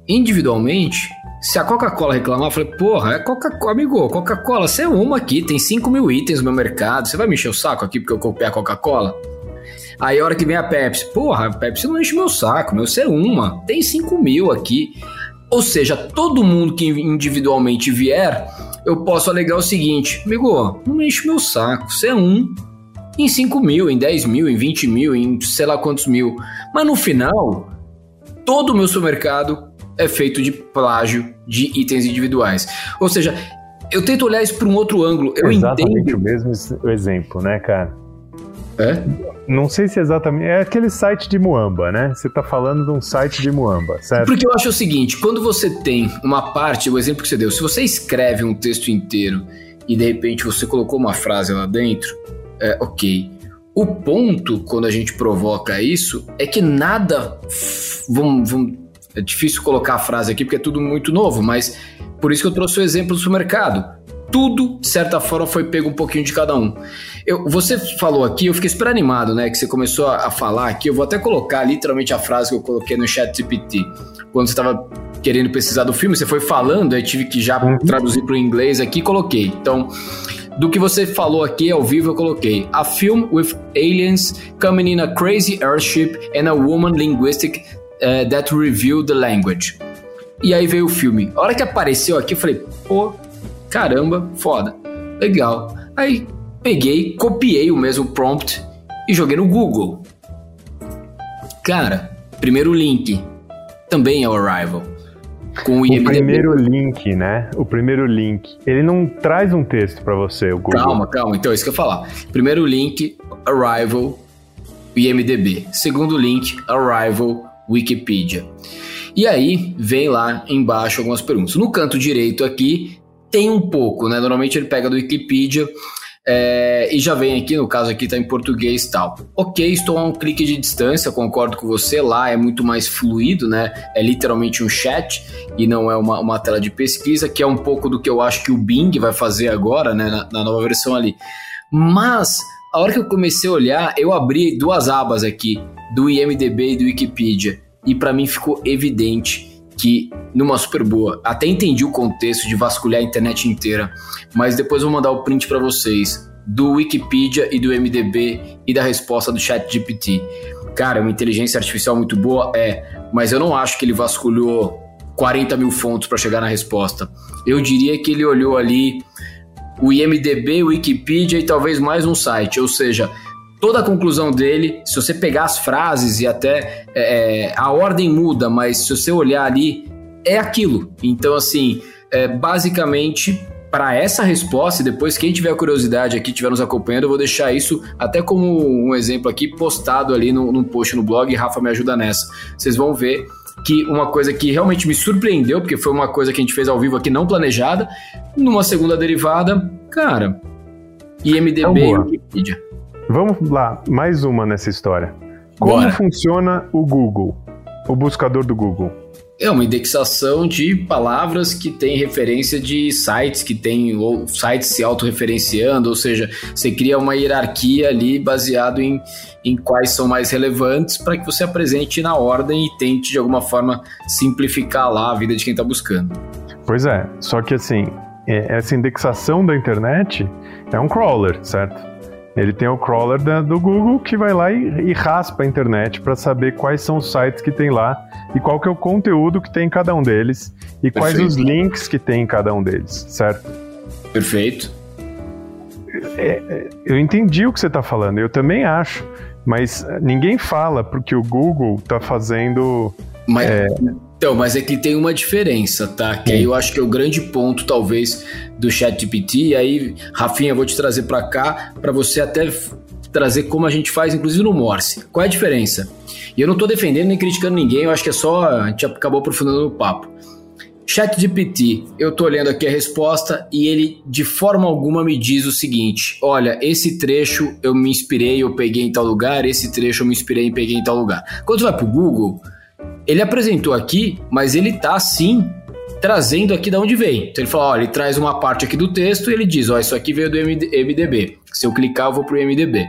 individualmente se a Coca-Cola reclamar, eu falei, porra, é Coca-Cola, amigo, Coca-Cola, você é uma aqui, tem 5 mil itens no meu mercado, você vai me encher o saco aqui porque eu copiei a Coca-Cola? Aí a hora que vem a Pepsi, porra, a Pepsi não enche meu saco, meu, você é uma, tem 5 mil aqui. Ou seja, todo mundo que individualmente vier, eu posso alegar o seguinte, amigo, não enche meu saco, você é um, em 5 mil, em 10 mil, em 20 mil, em sei lá quantos mil. Mas no final, todo o meu supermercado é feito de plágio de itens individuais. Ou seja, eu tento olhar isso por um outro ângulo. Eu exatamente entendo... o mesmo exemplo, né, cara? É? Não sei se exatamente. É aquele site de Muamba, né? Você está falando de um site de Muamba, certo? Porque eu acho o seguinte: quando você tem uma parte, o exemplo que você deu, se você escreve um texto inteiro e de repente você colocou uma frase lá dentro, é ok. O ponto, quando a gente provoca isso, é que nada. Vamos, vamos é difícil colocar a frase aqui porque é tudo muito novo, mas por isso que eu trouxe o exemplo do supermercado. Tudo, de certa forma, foi pego um pouquinho de cada um. Eu, você falou aqui, eu fiquei super animado, né? Que você começou a, a falar aqui. Eu vou até colocar literalmente a frase que eu coloquei no chat GPT. Quando você estava querendo precisar do filme, você foi falando, aí tive que já uhum. traduzir para o inglês aqui e coloquei. Então, do que você falou aqui ao vivo, eu coloquei a film with aliens coming in a crazy airship and a woman linguistic uh, that revealed the language. E aí veio o filme. A hora que apareceu aqui, eu falei, pô, caramba, foda, legal. Aí peguei, copiei o mesmo prompt e joguei no Google. Cara, primeiro link também é o Arrival. Com o, IMDb. o primeiro link, né? O primeiro link. Ele não traz um texto para você, o Google. Calma, calma. Então, é isso que eu ia falar. Primeiro link, Arrival, IMDB. Segundo link, Arrival, Wikipedia. E aí, vem lá embaixo algumas perguntas. No canto direito aqui, tem um pouco, né? Normalmente ele pega do Wikipedia é, e já vem aqui, no caso aqui tá em português tal. Ok, estou a um clique de distância, concordo com você, lá é muito mais fluido, né? É literalmente um chat e não é uma, uma tela de pesquisa, que é um pouco do que eu acho que o Bing vai fazer agora, né? Na, na nova versão ali. Mas, a hora que eu comecei a olhar, eu abri duas abas aqui, do IMDB e do Wikipedia, e para mim ficou evidente que numa super boa. Até entendi o contexto de vasculhar a internet inteira, mas depois vou mandar o print para vocês do Wikipedia e do MDB e da resposta do ChatGPT. Cara, uma inteligência artificial muito boa é, mas eu não acho que ele vasculhou 40 mil fontes para chegar na resposta. Eu diria que ele olhou ali o IMDB, o Wikipedia e talvez mais um site, ou seja, toda a conclusão dele, se você pegar as frases e até é, é, a ordem muda, mas se você olhar ali, é aquilo. Então, assim, é, basicamente, para essa resposta, e depois quem tiver curiosidade aqui, estiver nos acompanhando, eu vou deixar isso até como um exemplo aqui, postado ali no, num post no blog, Rafa me ajuda nessa. Vocês vão ver que uma coisa que realmente me surpreendeu, porque foi uma coisa que a gente fez ao vivo aqui não planejada, numa segunda derivada, cara, IMDB e Wikipedia. Vamos lá, mais uma nessa história. Como Bora. funciona o Google, o buscador do Google? É uma indexação de palavras que tem referência de sites que tem ou sites se autorreferenciando, ou seja, você cria uma hierarquia ali baseado em, em quais são mais relevantes para que você apresente na ordem e tente de alguma forma simplificar lá a vida de quem está buscando. Pois é, só que assim, é, essa indexação da internet é um crawler, certo? Ele tem o crawler da, do Google que vai lá e, e raspa a internet para saber quais são os sites que tem lá e qual que é o conteúdo que tem em cada um deles e Perfeito. quais os links que tem em cada um deles, certo? Perfeito. É, é, eu entendi o que você está falando, eu também acho, mas ninguém fala porque o Google está fazendo. Mas, é, então, mas é que tem uma diferença, tá? Que aí eu acho que é o grande ponto, talvez, do ChatGPT. E aí, Rafinha, vou te trazer para cá, para você até trazer como a gente faz, inclusive no Morse. Qual é a diferença? E eu não estou defendendo nem criticando ninguém, eu acho que é só. A gente acabou aprofundando no papo. ChatGPT, eu estou olhando aqui a resposta e ele de forma alguma me diz o seguinte: olha, esse trecho eu me inspirei, eu peguei em tal lugar, esse trecho eu me inspirei e peguei em tal lugar. Quando você vai para o Google, ele apresentou aqui, mas ele tá sim trazendo aqui de onde vem. Então ele fala, ó, ele traz uma parte aqui do texto e ele diz, ó, isso aqui veio do MDB. Se eu clicar, eu vou pro MDB.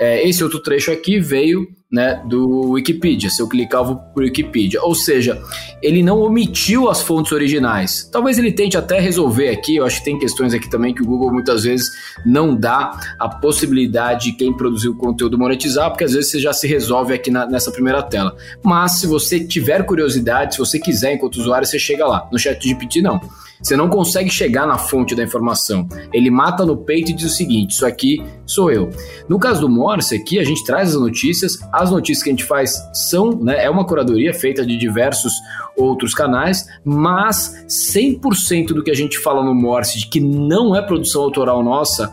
É, esse outro trecho aqui veio né, do Wikipedia. Se eu clicar, eu vou para Wikipedia. Ou seja, ele não omitiu as fontes originais. Talvez ele tente até resolver aqui. Eu acho que tem questões aqui também que o Google muitas vezes não dá a possibilidade de quem produziu o conteúdo monetizar, porque às vezes você já se resolve aqui na, nessa primeira tela. Mas se você tiver curiosidade, se você quiser enquanto usuário, você chega lá. No chat GPT, não. Você não consegue chegar na fonte da informação. Ele mata no peito e diz o seguinte: Isso aqui sou eu. No caso do Morse, aqui a gente traz as notícias. As notícias que a gente faz são, né, é uma curadoria feita de diversos outros canais, mas 100% do que a gente fala no Morse, de que não é produção autoral nossa,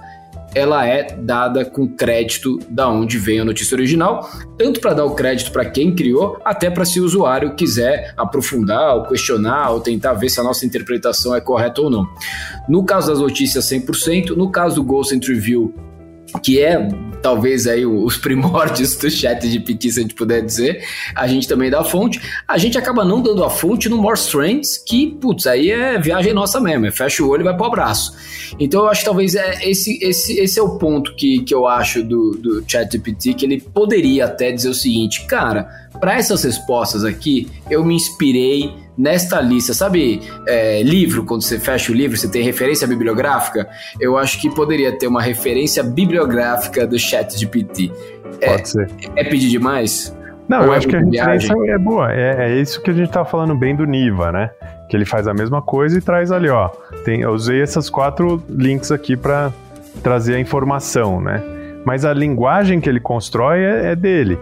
ela é dada com crédito da onde vem a notícia original, tanto para dar o crédito para quem criou, até para se o usuário quiser aprofundar ou questionar ou tentar ver se a nossa interpretação é correta ou não. No caso das notícias 100%, no caso do Ghost Interview que é talvez aí os primórdios do chat de PT, se a gente puder dizer, a gente também dá a fonte. A gente acaba não dando a fonte no Morse Trends, que, putz, aí é viagem nossa mesmo, é fecha o olho e vai pro abraço. Então eu acho que talvez é esse, esse, esse é o ponto que, que eu acho do, do chat GPT, que ele poderia até dizer o seguinte, cara, para essas respostas aqui, eu me inspirei nesta lista. Sabe, é, livro, quando você fecha o livro, você tem referência bibliográfica? Eu acho que poderia ter uma referência bibliográfica do chat GPT. É, Pode ser. É pedir demais? Não, Ou eu é acho que a referência é boa. É, é isso que a gente tá falando bem do Niva, né? Que ele faz a mesma coisa e traz ali, ó. Tem, eu usei essas quatro links aqui para trazer a informação, né? Mas a linguagem que ele constrói é, é dele.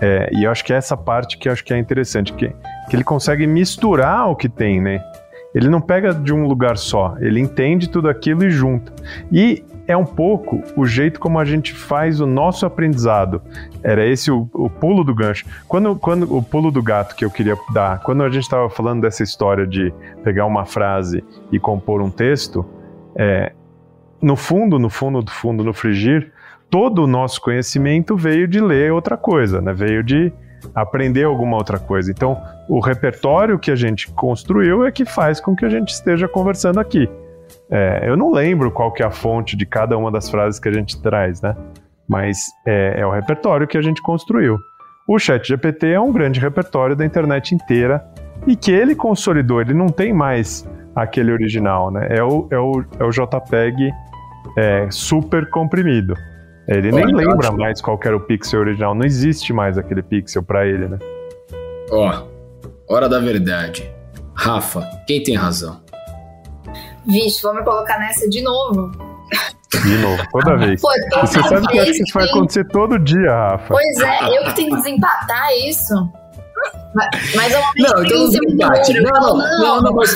É, e eu acho que é essa parte que eu acho que é interessante, que, que ele consegue misturar o que tem, né? Ele não pega de um lugar só, ele entende tudo aquilo e junta. E é um pouco o jeito como a gente faz o nosso aprendizado. Era esse o, o pulo do gancho. Quando, quando o pulo do gato que eu queria dar, quando a gente estava falando dessa história de pegar uma frase e compor um texto, é, no fundo, no fundo, no fundo, no frigir, todo o nosso conhecimento veio de ler outra coisa, né? Veio de aprender alguma outra coisa. Então, o repertório que a gente construiu é que faz com que a gente esteja conversando aqui. É, eu não lembro qual que é a fonte de cada uma das frases que a gente traz, né? Mas é, é o repertório que a gente construiu. O Chat GPT é um grande repertório da internet inteira e que ele consolidou. Ele não tem mais aquele original, né? É o, é o, é o JPEG é, super comprimido. Ele nem lembra mais qual era o pixel original. Não existe mais aquele pixel para ele, né? Ó, hora da verdade. Rafa, quem tem razão? Vixe, vou me colocar nessa de novo. De novo, toda vez. Pô, toda você sabe que isso vai acontecer todo dia, Rafa. Pois é, eu que tenho que desempatar isso. Mas, é uma não, então não desempate. Não, não, não, não, não, mas...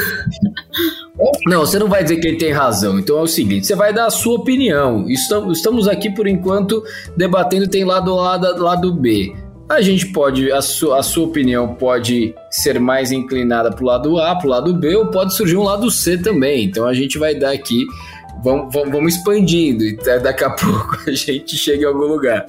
Não, você não vai dizer que ele tem razão. Então é o seguinte: você vai dar a sua opinião. Estamos aqui por enquanto debatendo, tem lado A, lado, B. A gente pode, a sua, a sua opinião pode ser mais inclinada para o lado A, para o lado B, ou pode surgir um lado C também. Então a gente vai dar aqui, vamos, vamos expandindo e daqui a pouco a gente chega em algum lugar.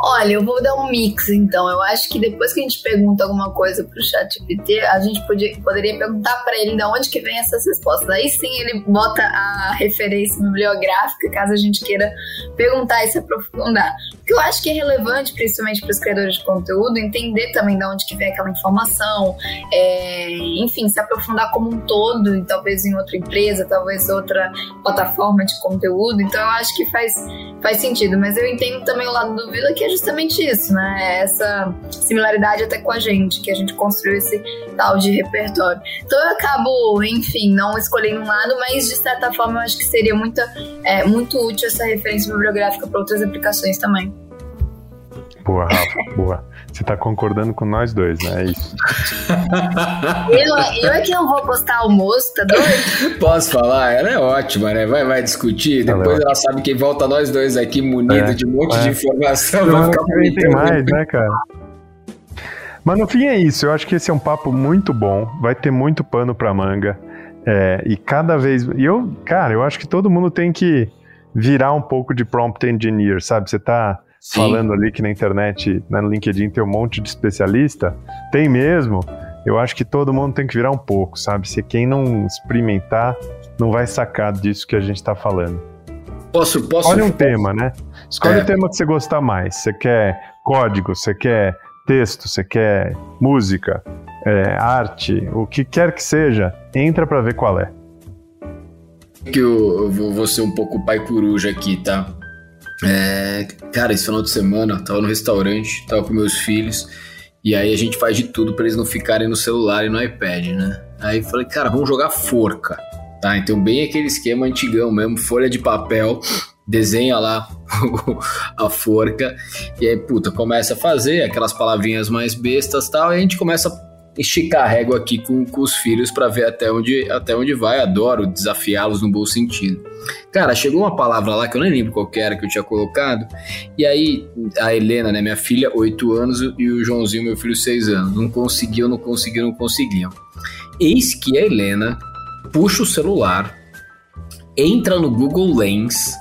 Olha, eu vou dar um mix, então. Eu acho que depois que a gente pergunta alguma coisa pro chat GPT, a gente podia, poderia perguntar para ele de onde que vem essas respostas. Aí sim ele bota a referência bibliográfica, caso a gente queira perguntar e se aprofundar. Porque eu acho que é relevante, principalmente para os criadores de conteúdo, entender também de onde que vem aquela informação, é, enfim, se aprofundar como um todo, e talvez em outra empresa, talvez outra plataforma de conteúdo. Então eu acho que faz, faz sentido. Mas eu entendo também o lado do Vila que é justamente isso, né? Essa similaridade até com a gente, que a gente construiu esse tal de repertório. Então eu acabo, enfim, não escolhendo um lado, mas de certa forma eu acho que seria muita, é, muito útil essa referência bibliográfica para outras aplicações também. Boa, Rafa, boa. Você tá concordando com nós dois, né? É isso. eu, eu é que não vou postar almoço, tá doido? Posso falar? Ela é ótima, né? Vai, vai discutir. Ela Depois é ela sabe que volta nós dois aqui munidos é, de um monte é. de informação. Não, vai ficar tem mais, né, cara? Mas no fim é isso. Eu acho que esse é um papo muito bom. Vai ter muito pano pra manga. É, e cada vez. E eu, cara, eu acho que todo mundo tem que virar um pouco de prompt engineer, sabe? Você tá Sim. falando ali que na internet, né, no LinkedIn tem um monte de especialista. Tem mesmo. Eu acho que todo mundo tem que virar um pouco, sabe? Se quem não experimentar, não vai sacar disso que a gente está falando. Posso, posso. Escolhe um tema, né? Escolhe é. o tema que você gostar mais. Você quer código, você quer texto, você quer música, é, arte, o que quer que seja, entra para ver qual é. Que eu, eu vou ser um pouco pai coruja aqui, tá? É, cara, esse final de semana tava no restaurante, tava com meus filhos, e aí a gente faz de tudo para eles não ficarem no celular e no iPad, né? Aí falei, cara, vamos jogar forca, tá? Então, bem aquele esquema antigão mesmo, folha de papel, desenha lá a forca, e aí, puta, começa a fazer aquelas palavrinhas mais bestas tal, e a gente começa esticar a régua aqui com, com os filhos para ver até onde, até onde vai. Adoro desafiá-los no bom sentido. Cara, chegou uma palavra lá que eu nem lembro qual era que eu tinha colocado. E aí, a Helena, né, minha filha, 8 anos, e o Joãozinho, meu filho, 6 anos. Não conseguiam, não conseguiam, não conseguiam. Eis que a Helena puxa o celular, entra no Google Lens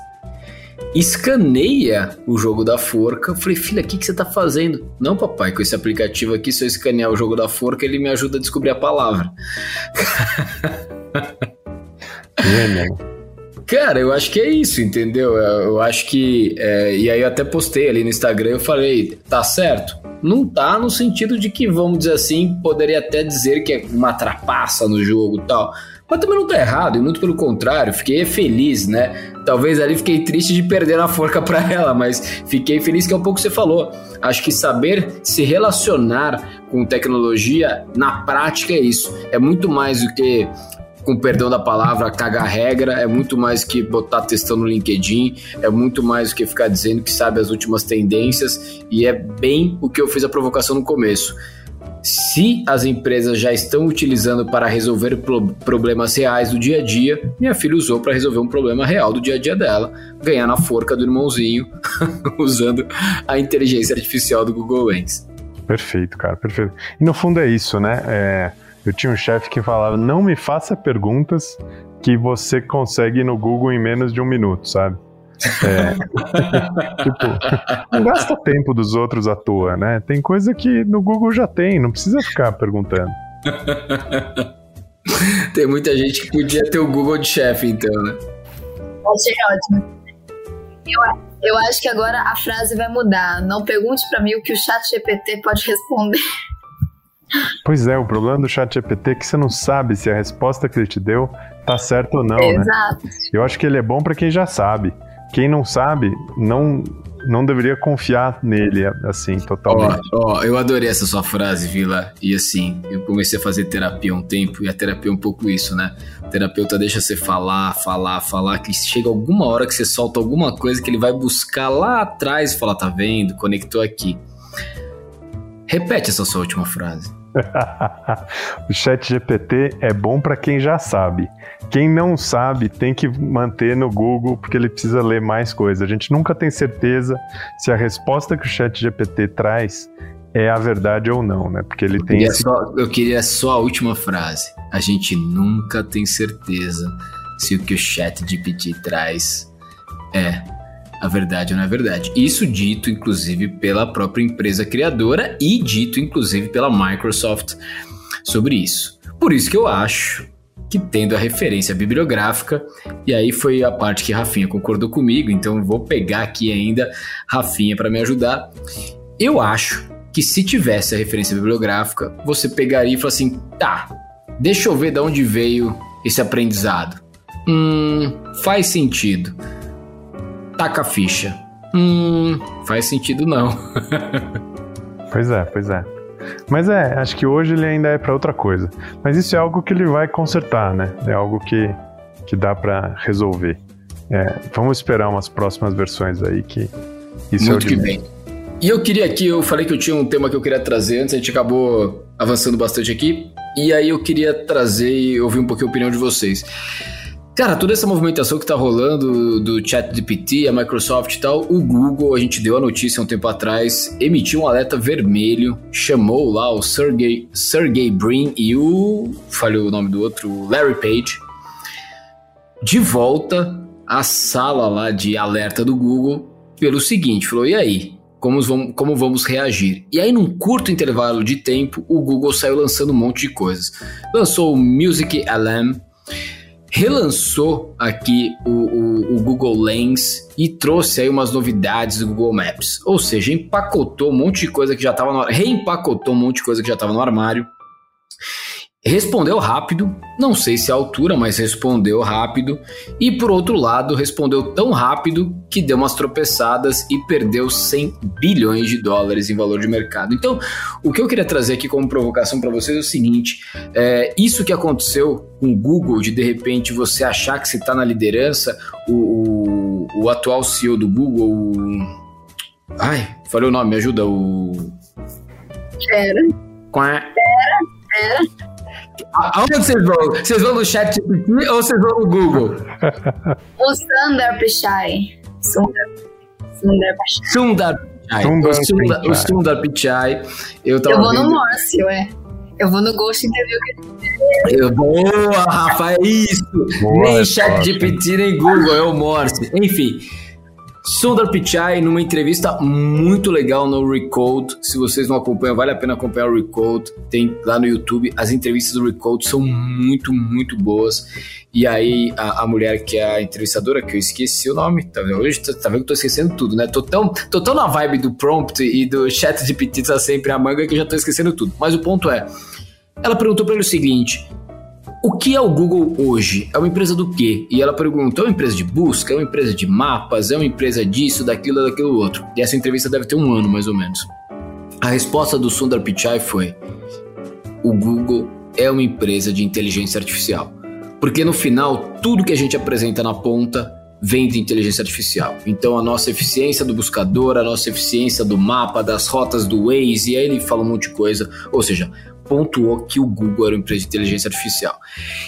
escaneia o jogo da forca. Eu falei, filha, o que, que você tá fazendo? Não, papai, com esse aplicativo aqui, se eu escanear o jogo da forca, ele me ajuda a descobrir a palavra. Cara, eu acho que é isso, entendeu? Eu acho que. É, e aí eu até postei ali no Instagram, eu falei, tá certo? não tá no sentido de que, vamos dizer assim, poderia até dizer que é uma trapaça no jogo tal. Mas também não tá errado, e muito pelo contrário, fiquei feliz, né? Talvez ali fiquei triste de perder a forca para ela, mas fiquei feliz que é um pouco que você falou. Acho que saber se relacionar com tecnologia na prática é isso. É muito mais do que com perdão da palavra, cagar regra, é muito mais que botar testando no LinkedIn, é muito mais do que ficar dizendo que sabe as últimas tendências, e é bem o que eu fiz a provocação no começo. Se as empresas já estão utilizando para resolver pro problemas reais do dia a dia, minha filha usou para resolver um problema real do dia a dia dela, ganhar na forca do irmãozinho usando a inteligência artificial do Google Lens. Perfeito, cara, perfeito. E no fundo é isso, né? É eu tinha um chefe que falava: não me faça perguntas que você consegue no Google em menos de um minuto, sabe? É, tipo, não gasta tempo dos outros à toa, né? Tem coisa que no Google já tem, não precisa ficar perguntando. tem muita gente que podia ter o Google de chefe, então, né? Achei ótimo. Eu, eu acho que agora a frase vai mudar. Não pergunte para mim o que o chat GPT pode responder. Pois é, o problema do chat GPT é que você não sabe se a resposta que ele te deu tá certa ou não, né? Exato. né? Eu acho que ele é bom para quem já sabe. Quem não sabe, não não deveria confiar nele assim totalmente. Ó, ó, eu adorei essa sua frase, Vila. E assim, eu comecei a fazer terapia um tempo e a terapia é um pouco isso, né? O terapeuta deixa você falar, falar, falar, que chega alguma hora que você solta alguma coisa que ele vai buscar lá atrás e falar, tá vendo? Conectou aqui. Repete essa sua última frase. o chat GPT é bom para quem já sabe. Quem não sabe tem que manter no Google porque ele precisa ler mais coisas. A gente nunca tem certeza se a resposta que o chat GPT traz é a verdade ou não, né? Porque ele eu tem. Queria esse... só, eu queria só a última frase. A gente nunca tem certeza se o que o chat GPT traz é a verdade ou não é verdade. Isso dito, inclusive, pela própria empresa criadora e dito, inclusive, pela Microsoft sobre isso. Por isso que eu acho que tendo a referência bibliográfica, e aí foi a parte que Rafinha concordou comigo, então vou pegar aqui ainda Rafinha para me ajudar. Eu acho que se tivesse a referência bibliográfica, você pegaria e falaria assim: tá, deixa eu ver de onde veio esse aprendizado. Hum, faz sentido taca a ficha. Hum, faz sentido não. pois é, pois é. Mas é, acho que hoje ele ainda é para outra coisa. Mas isso é algo que ele vai consertar, né? É algo que, que dá para resolver. É, vamos esperar umas próximas versões aí que isso Muito é o que bem. E eu queria aqui, eu falei que eu tinha um tema que eu queria trazer antes, a gente acabou avançando bastante aqui. E aí eu queria trazer e ouvir um pouquinho a opinião de vocês. Cara, toda essa movimentação que tá rolando do chat GPT, a Microsoft e tal, o Google, a gente deu a notícia um tempo atrás, emitiu um alerta vermelho, chamou lá o Sergey, Sergey Brin e o... falhou o nome do outro, Larry Page, de volta à sala lá de alerta do Google pelo seguinte, falou, e aí? Como vamos, como vamos reagir? E aí, num curto intervalo de tempo, o Google saiu lançando um monte de coisas. Lançou o Music LM, relançou aqui o, o, o, Google Lens e trouxe aí umas novidades do Google Maps. Ou seja, empacotou um monte de coisa que já estava no reempacotou um monte de coisa que já estava no armário Respondeu rápido, não sei se a altura, mas respondeu rápido. E por outro lado, respondeu tão rápido que deu umas tropeçadas e perdeu 100 bilhões de dólares em valor de mercado. Então, o que eu queria trazer aqui como provocação para vocês é o seguinte: é, isso que aconteceu com o Google, de de repente você achar que você está na liderança, o, o, o, atual CEO do Google, o... ai, falei o nome, me ajuda, o. Era. Era, era. Aonde vocês vão? Vocês vão no chat GPT ou vocês vão no Google? O Sundar Pichai. Sundar, Sundar Pichai. Sundar Pichai. O Sundar, Pichai. Eu, eu vou no Morse, ué. Eu vou no Ghost Interview. Eu, boa, Rafa, é isso. Boa, nem chat GPT, nem Google, é o Morse. Enfim, Sundar Pichai numa entrevista muito legal no Recode. Se vocês não acompanham, vale a pena acompanhar o Recode. Tem lá no YouTube. As entrevistas do Recode são muito, muito boas. E aí a, a, mulher que é a entrevistadora, que eu esqueci o nome, tá vendo? Hoje tá, tá vendo que eu tô esquecendo tudo, né? Tô tão, tô tão na vibe do prompt e do chat de petita sempre a manga que eu já tô esquecendo tudo. Mas o ponto é, ela perguntou para ele o seguinte: o que é o Google hoje? É uma empresa do quê? E ela perguntou: é uma empresa de busca? É uma empresa de mapas? É uma empresa disso, daquilo, daquilo outro? E essa entrevista deve ter um ano mais ou menos. A resposta do Sundar Pichai foi: o Google é uma empresa de inteligência artificial. Porque no final, tudo que a gente apresenta na ponta vem de inteligência artificial. Então a nossa eficiência do buscador, a nossa eficiência do mapa, das rotas do Waze, e aí ele fala um monte de coisa. Ou seja, pontuou que o Google era uma empresa de inteligência artificial.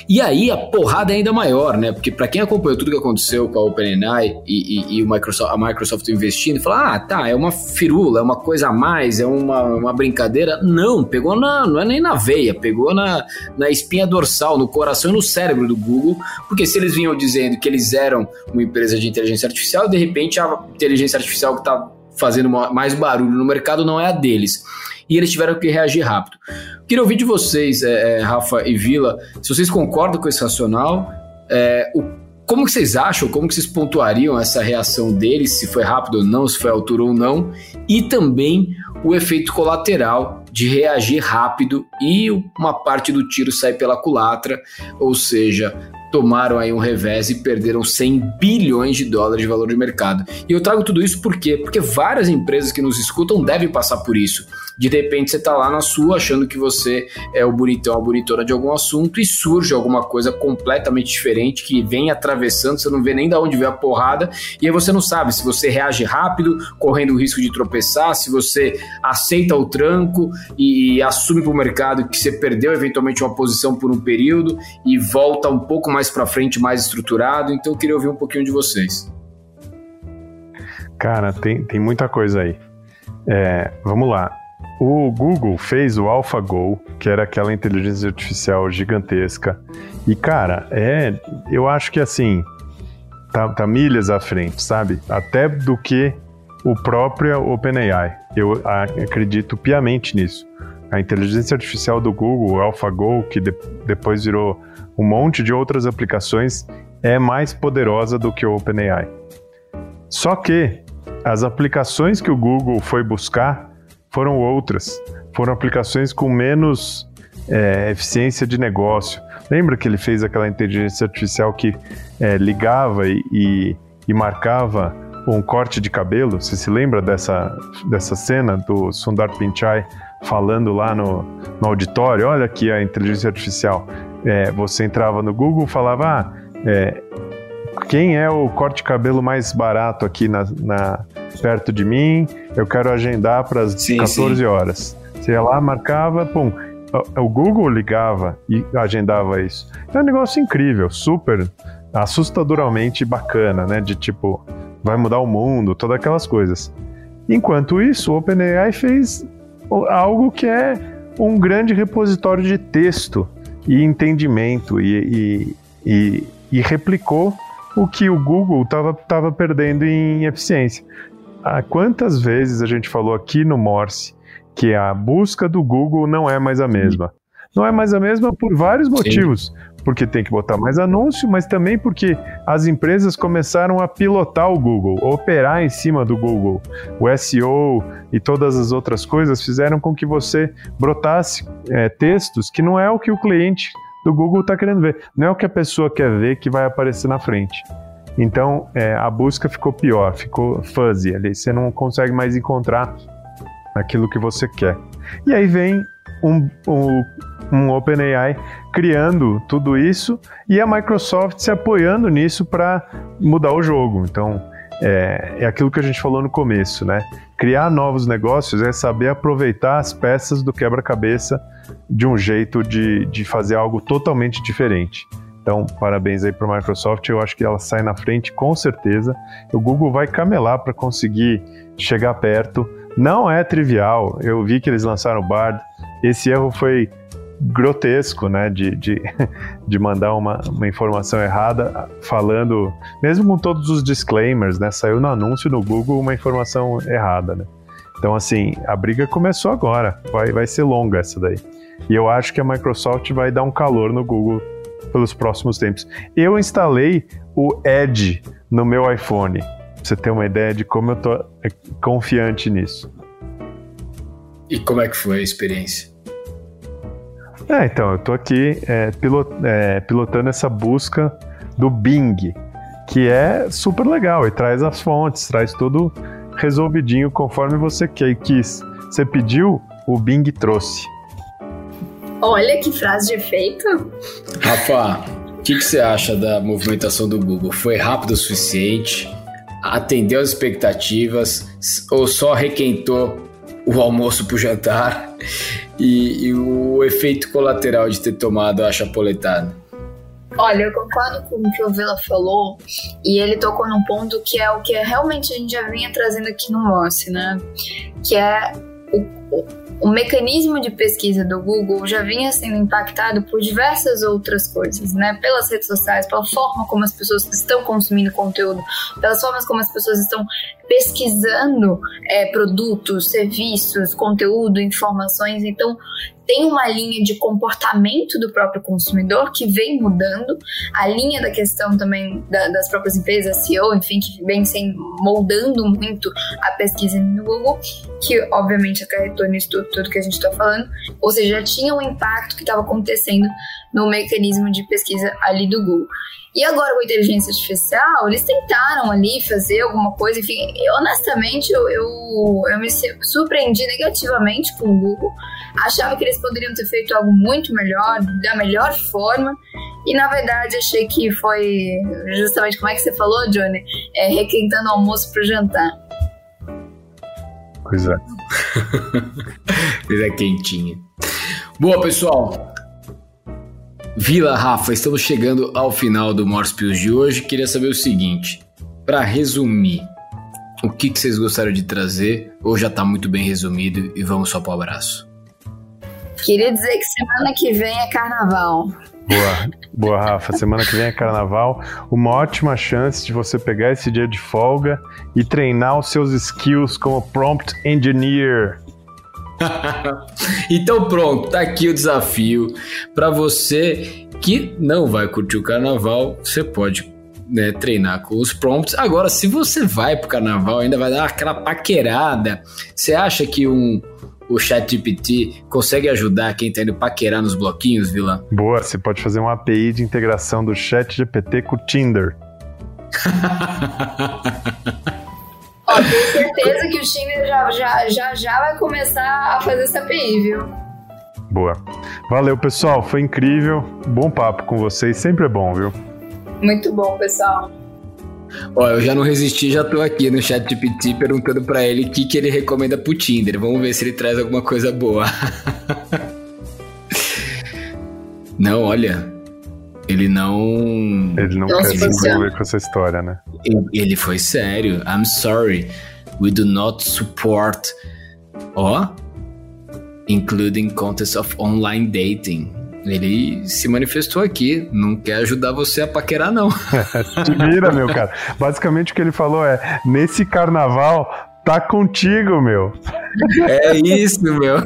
E aí a porrada é ainda maior, né? Porque para quem acompanhou tudo que aconteceu com a OpenAI e, e, e, o Microsoft, a Microsoft investindo, fala, ah, tá, é uma firula, é uma coisa a mais, é uma, uma brincadeira. Não, pegou na, não é nem na veia, pegou na, na espinha dorsal, no coração e no cérebro do Google, porque se eles vinham dizendo que eles eram uma empresa de inteligência artificial, de repente a inteligência artificial que está fazendo mais barulho no mercado não é a deles e eles tiveram que reagir rápido. Queria ouvir de vocês, é, é, Rafa e Vila, se vocês concordam com esse racional, é, o, como que vocês acham, como que vocês pontuariam essa reação deles, se foi rápido ou não, se foi altura ou não, e também o efeito colateral de reagir rápido e uma parte do tiro sai pela culatra, ou seja, tomaram aí um revés e perderam 100 bilhões de dólares de valor de mercado. E eu trago tudo isso por quê? Porque várias empresas que nos escutam devem passar por isso. De repente você tá lá na sua achando que você é o bonitão, a bonitona de algum assunto e surge alguma coisa completamente diferente que vem atravessando, você não vê nem da onde veio a porrada e aí você não sabe se você reage rápido, correndo o risco de tropeçar, se você aceita o tranco e assume para o mercado que você perdeu eventualmente uma posição por um período e volta um pouco mais para frente, mais estruturado. Então eu queria ouvir um pouquinho de vocês. Cara, tem, tem muita coisa aí. É, vamos lá. O Google fez o AlphaGo, que era aquela inteligência artificial gigantesca. E, cara, é. Eu acho que assim. Tá, tá milhas à frente, sabe? Até do que o próprio OpenAI. Eu acredito piamente nisso. A inteligência artificial do Google, o AlphaGo, que de, depois virou um monte de outras aplicações, é mais poderosa do que o OpenAI. Só que as aplicações que o Google foi buscar foram outras. Foram aplicações com menos é, eficiência de negócio. Lembra que ele fez aquela inteligência artificial que é, ligava e, e, e, marcava um corte de cabelo? Você se lembra dessa, dessa cena do Sundar Pichai falando lá no, no auditório? Olha aqui a inteligência artificial. É, você entrava no Google falava, ah, é, quem é o corte de cabelo mais barato aqui na, na perto de mim? Eu quero agendar para as 14 sim. horas. Você ia lá, marcava, pum. O Google ligava e agendava isso. É um negócio incrível, super assustadoramente bacana, né? De tipo, vai mudar o mundo, todas aquelas coisas. Enquanto isso, o OpenAI fez algo que é um grande repositório de texto e entendimento e, e, e, e replicou o que o Google estava perdendo em eficiência. Ah, quantas vezes a gente falou aqui no Morse que a busca do Google não é mais a mesma? Não é mais a mesma por vários motivos. Sim. Porque tem que botar mais anúncio, mas também porque as empresas começaram a pilotar o Google, operar em cima do Google. O SEO e todas as outras coisas fizeram com que você brotasse é, textos que não é o que o cliente do Google está querendo ver. Não é o que a pessoa quer ver que vai aparecer na frente. Então é, a busca ficou pior, ficou fuzzy ali. Você não consegue mais encontrar aquilo que você quer. E aí vem um, um, um OpenAI criando tudo isso e a Microsoft se apoiando nisso para mudar o jogo. Então é, é aquilo que a gente falou no começo, né? Criar novos negócios é saber aproveitar as peças do quebra-cabeça de um jeito de, de fazer algo totalmente diferente. Então, parabéns aí para a Microsoft. Eu acho que ela sai na frente com certeza. O Google vai camelar para conseguir chegar perto. Não é trivial. Eu vi que eles lançaram o Bard. Esse erro foi grotesco, né, de, de, de mandar uma, uma informação errada, falando, mesmo com todos os disclaimers, né, saiu no anúncio no Google uma informação errada, né. Então, assim, a briga começou agora, vai, vai ser longa essa daí. E eu acho que a Microsoft vai dar um calor no Google pelos próximos tempos. Eu instalei o Edge no meu iPhone, pra você ter uma ideia de como eu tô é, confiante nisso. E como é que foi a experiência? É, então, eu tô aqui é, pilot, é, pilotando essa busca do Bing, que é super legal e traz as fontes, traz tudo resolvidinho conforme você quis. Você pediu, o Bing trouxe. Olha que frase de efeito. Rafa, o que, que você acha da movimentação do Google? Foi rápido o suficiente? Atendeu as expectativas? Ou só requentou o almoço pro jantar? e, e o efeito colateral de ter tomado a chapoletada? Olha, eu concordo com o que o Vila falou e ele tocou num ponto que é o que realmente a gente já vinha trazendo aqui no Mosse, né? Que é o, mecanismo de pesquisa do Google já vinha sendo impactado por diversas outras coisas, né? Pelas redes sociais, pela forma como as pessoas estão consumindo conteúdo, pelas formas como as pessoas estão pesquisando é, produtos, serviços, conteúdo, informações. Então, tem uma linha de comportamento do próprio consumidor que vem mudando, a linha da questão também da, das próprias empresas, SEO, enfim, que vem sendo moldando muito a pesquisa no Google, que obviamente acarretou nisso tudo, tudo que a gente está falando, ou seja, já tinha um impacto que estava acontecendo no mecanismo de pesquisa ali do Google. E agora com a inteligência artificial, eles tentaram ali fazer alguma coisa, enfim, honestamente eu, eu, eu me surpreendi negativamente com o Google, achava que eles poderiam ter feito algo muito melhor, da melhor forma, e na verdade achei que foi justamente como é que você falou, Johnny, é, requentando o almoço para o jantar. Pois é. Coisa quentinha. Boa, pessoal. Vila Rafa, estamos chegando ao final do Morse Pills de hoje. Queria saber o seguinte: para resumir, o que, que vocês gostaram de trazer? Ou já está muito bem resumido e vamos só para o abraço? Queria dizer que semana que vem é carnaval. Boa, boa, Rafa. Semana que vem é carnaval. Uma ótima chance de você pegar esse dia de folga e treinar os seus skills como prompt engineer. então pronto, tá aqui o desafio para você que não vai curtir o carnaval, você pode né, treinar com os prompts. Agora, se você vai pro carnaval, ainda vai dar aquela paquerada. Você acha que um o ChatGPT consegue ajudar quem tá indo paquerar nos bloquinhos, Vila? Boa, você pode fazer uma API de integração do ChatGPT com o Tinder. Ó, tenho certeza que o Tinder já, já, já, já vai começar a fazer essa API, viu? Boa. Valeu, pessoal. Foi incrível. Bom papo com vocês. Sempre é bom, viu? Muito bom, pessoal. Ó, eu já não resisti, já tô aqui no chat GPT perguntando para ele o que, que ele recomenda pro Tinder. Vamos ver se ele traz alguma coisa boa. não, olha, ele não. Ele não quer se envolver com essa história, né? Ele foi sério. I'm sorry. We do not support. Ó. Including contests of online dating. Ele se manifestou aqui, não quer ajudar você a paquerar, não. Te vira, meu cara. Basicamente o que ele falou é: nesse carnaval, tá contigo, meu. É isso, meu.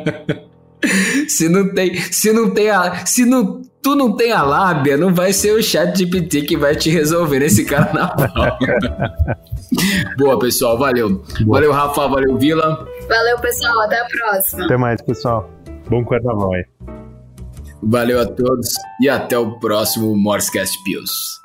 se não tem, se não tem a, se não, tu não tem a lábia, não vai ser o chat GPT que vai te resolver nesse carnaval. Boa, pessoal, valeu. Boa. Valeu, Rafa, valeu, Vila. Valeu, pessoal, até a próxima. Até mais, pessoal. Bom carnaval aí. Valeu a todos e até o próximo Morsecast Pills.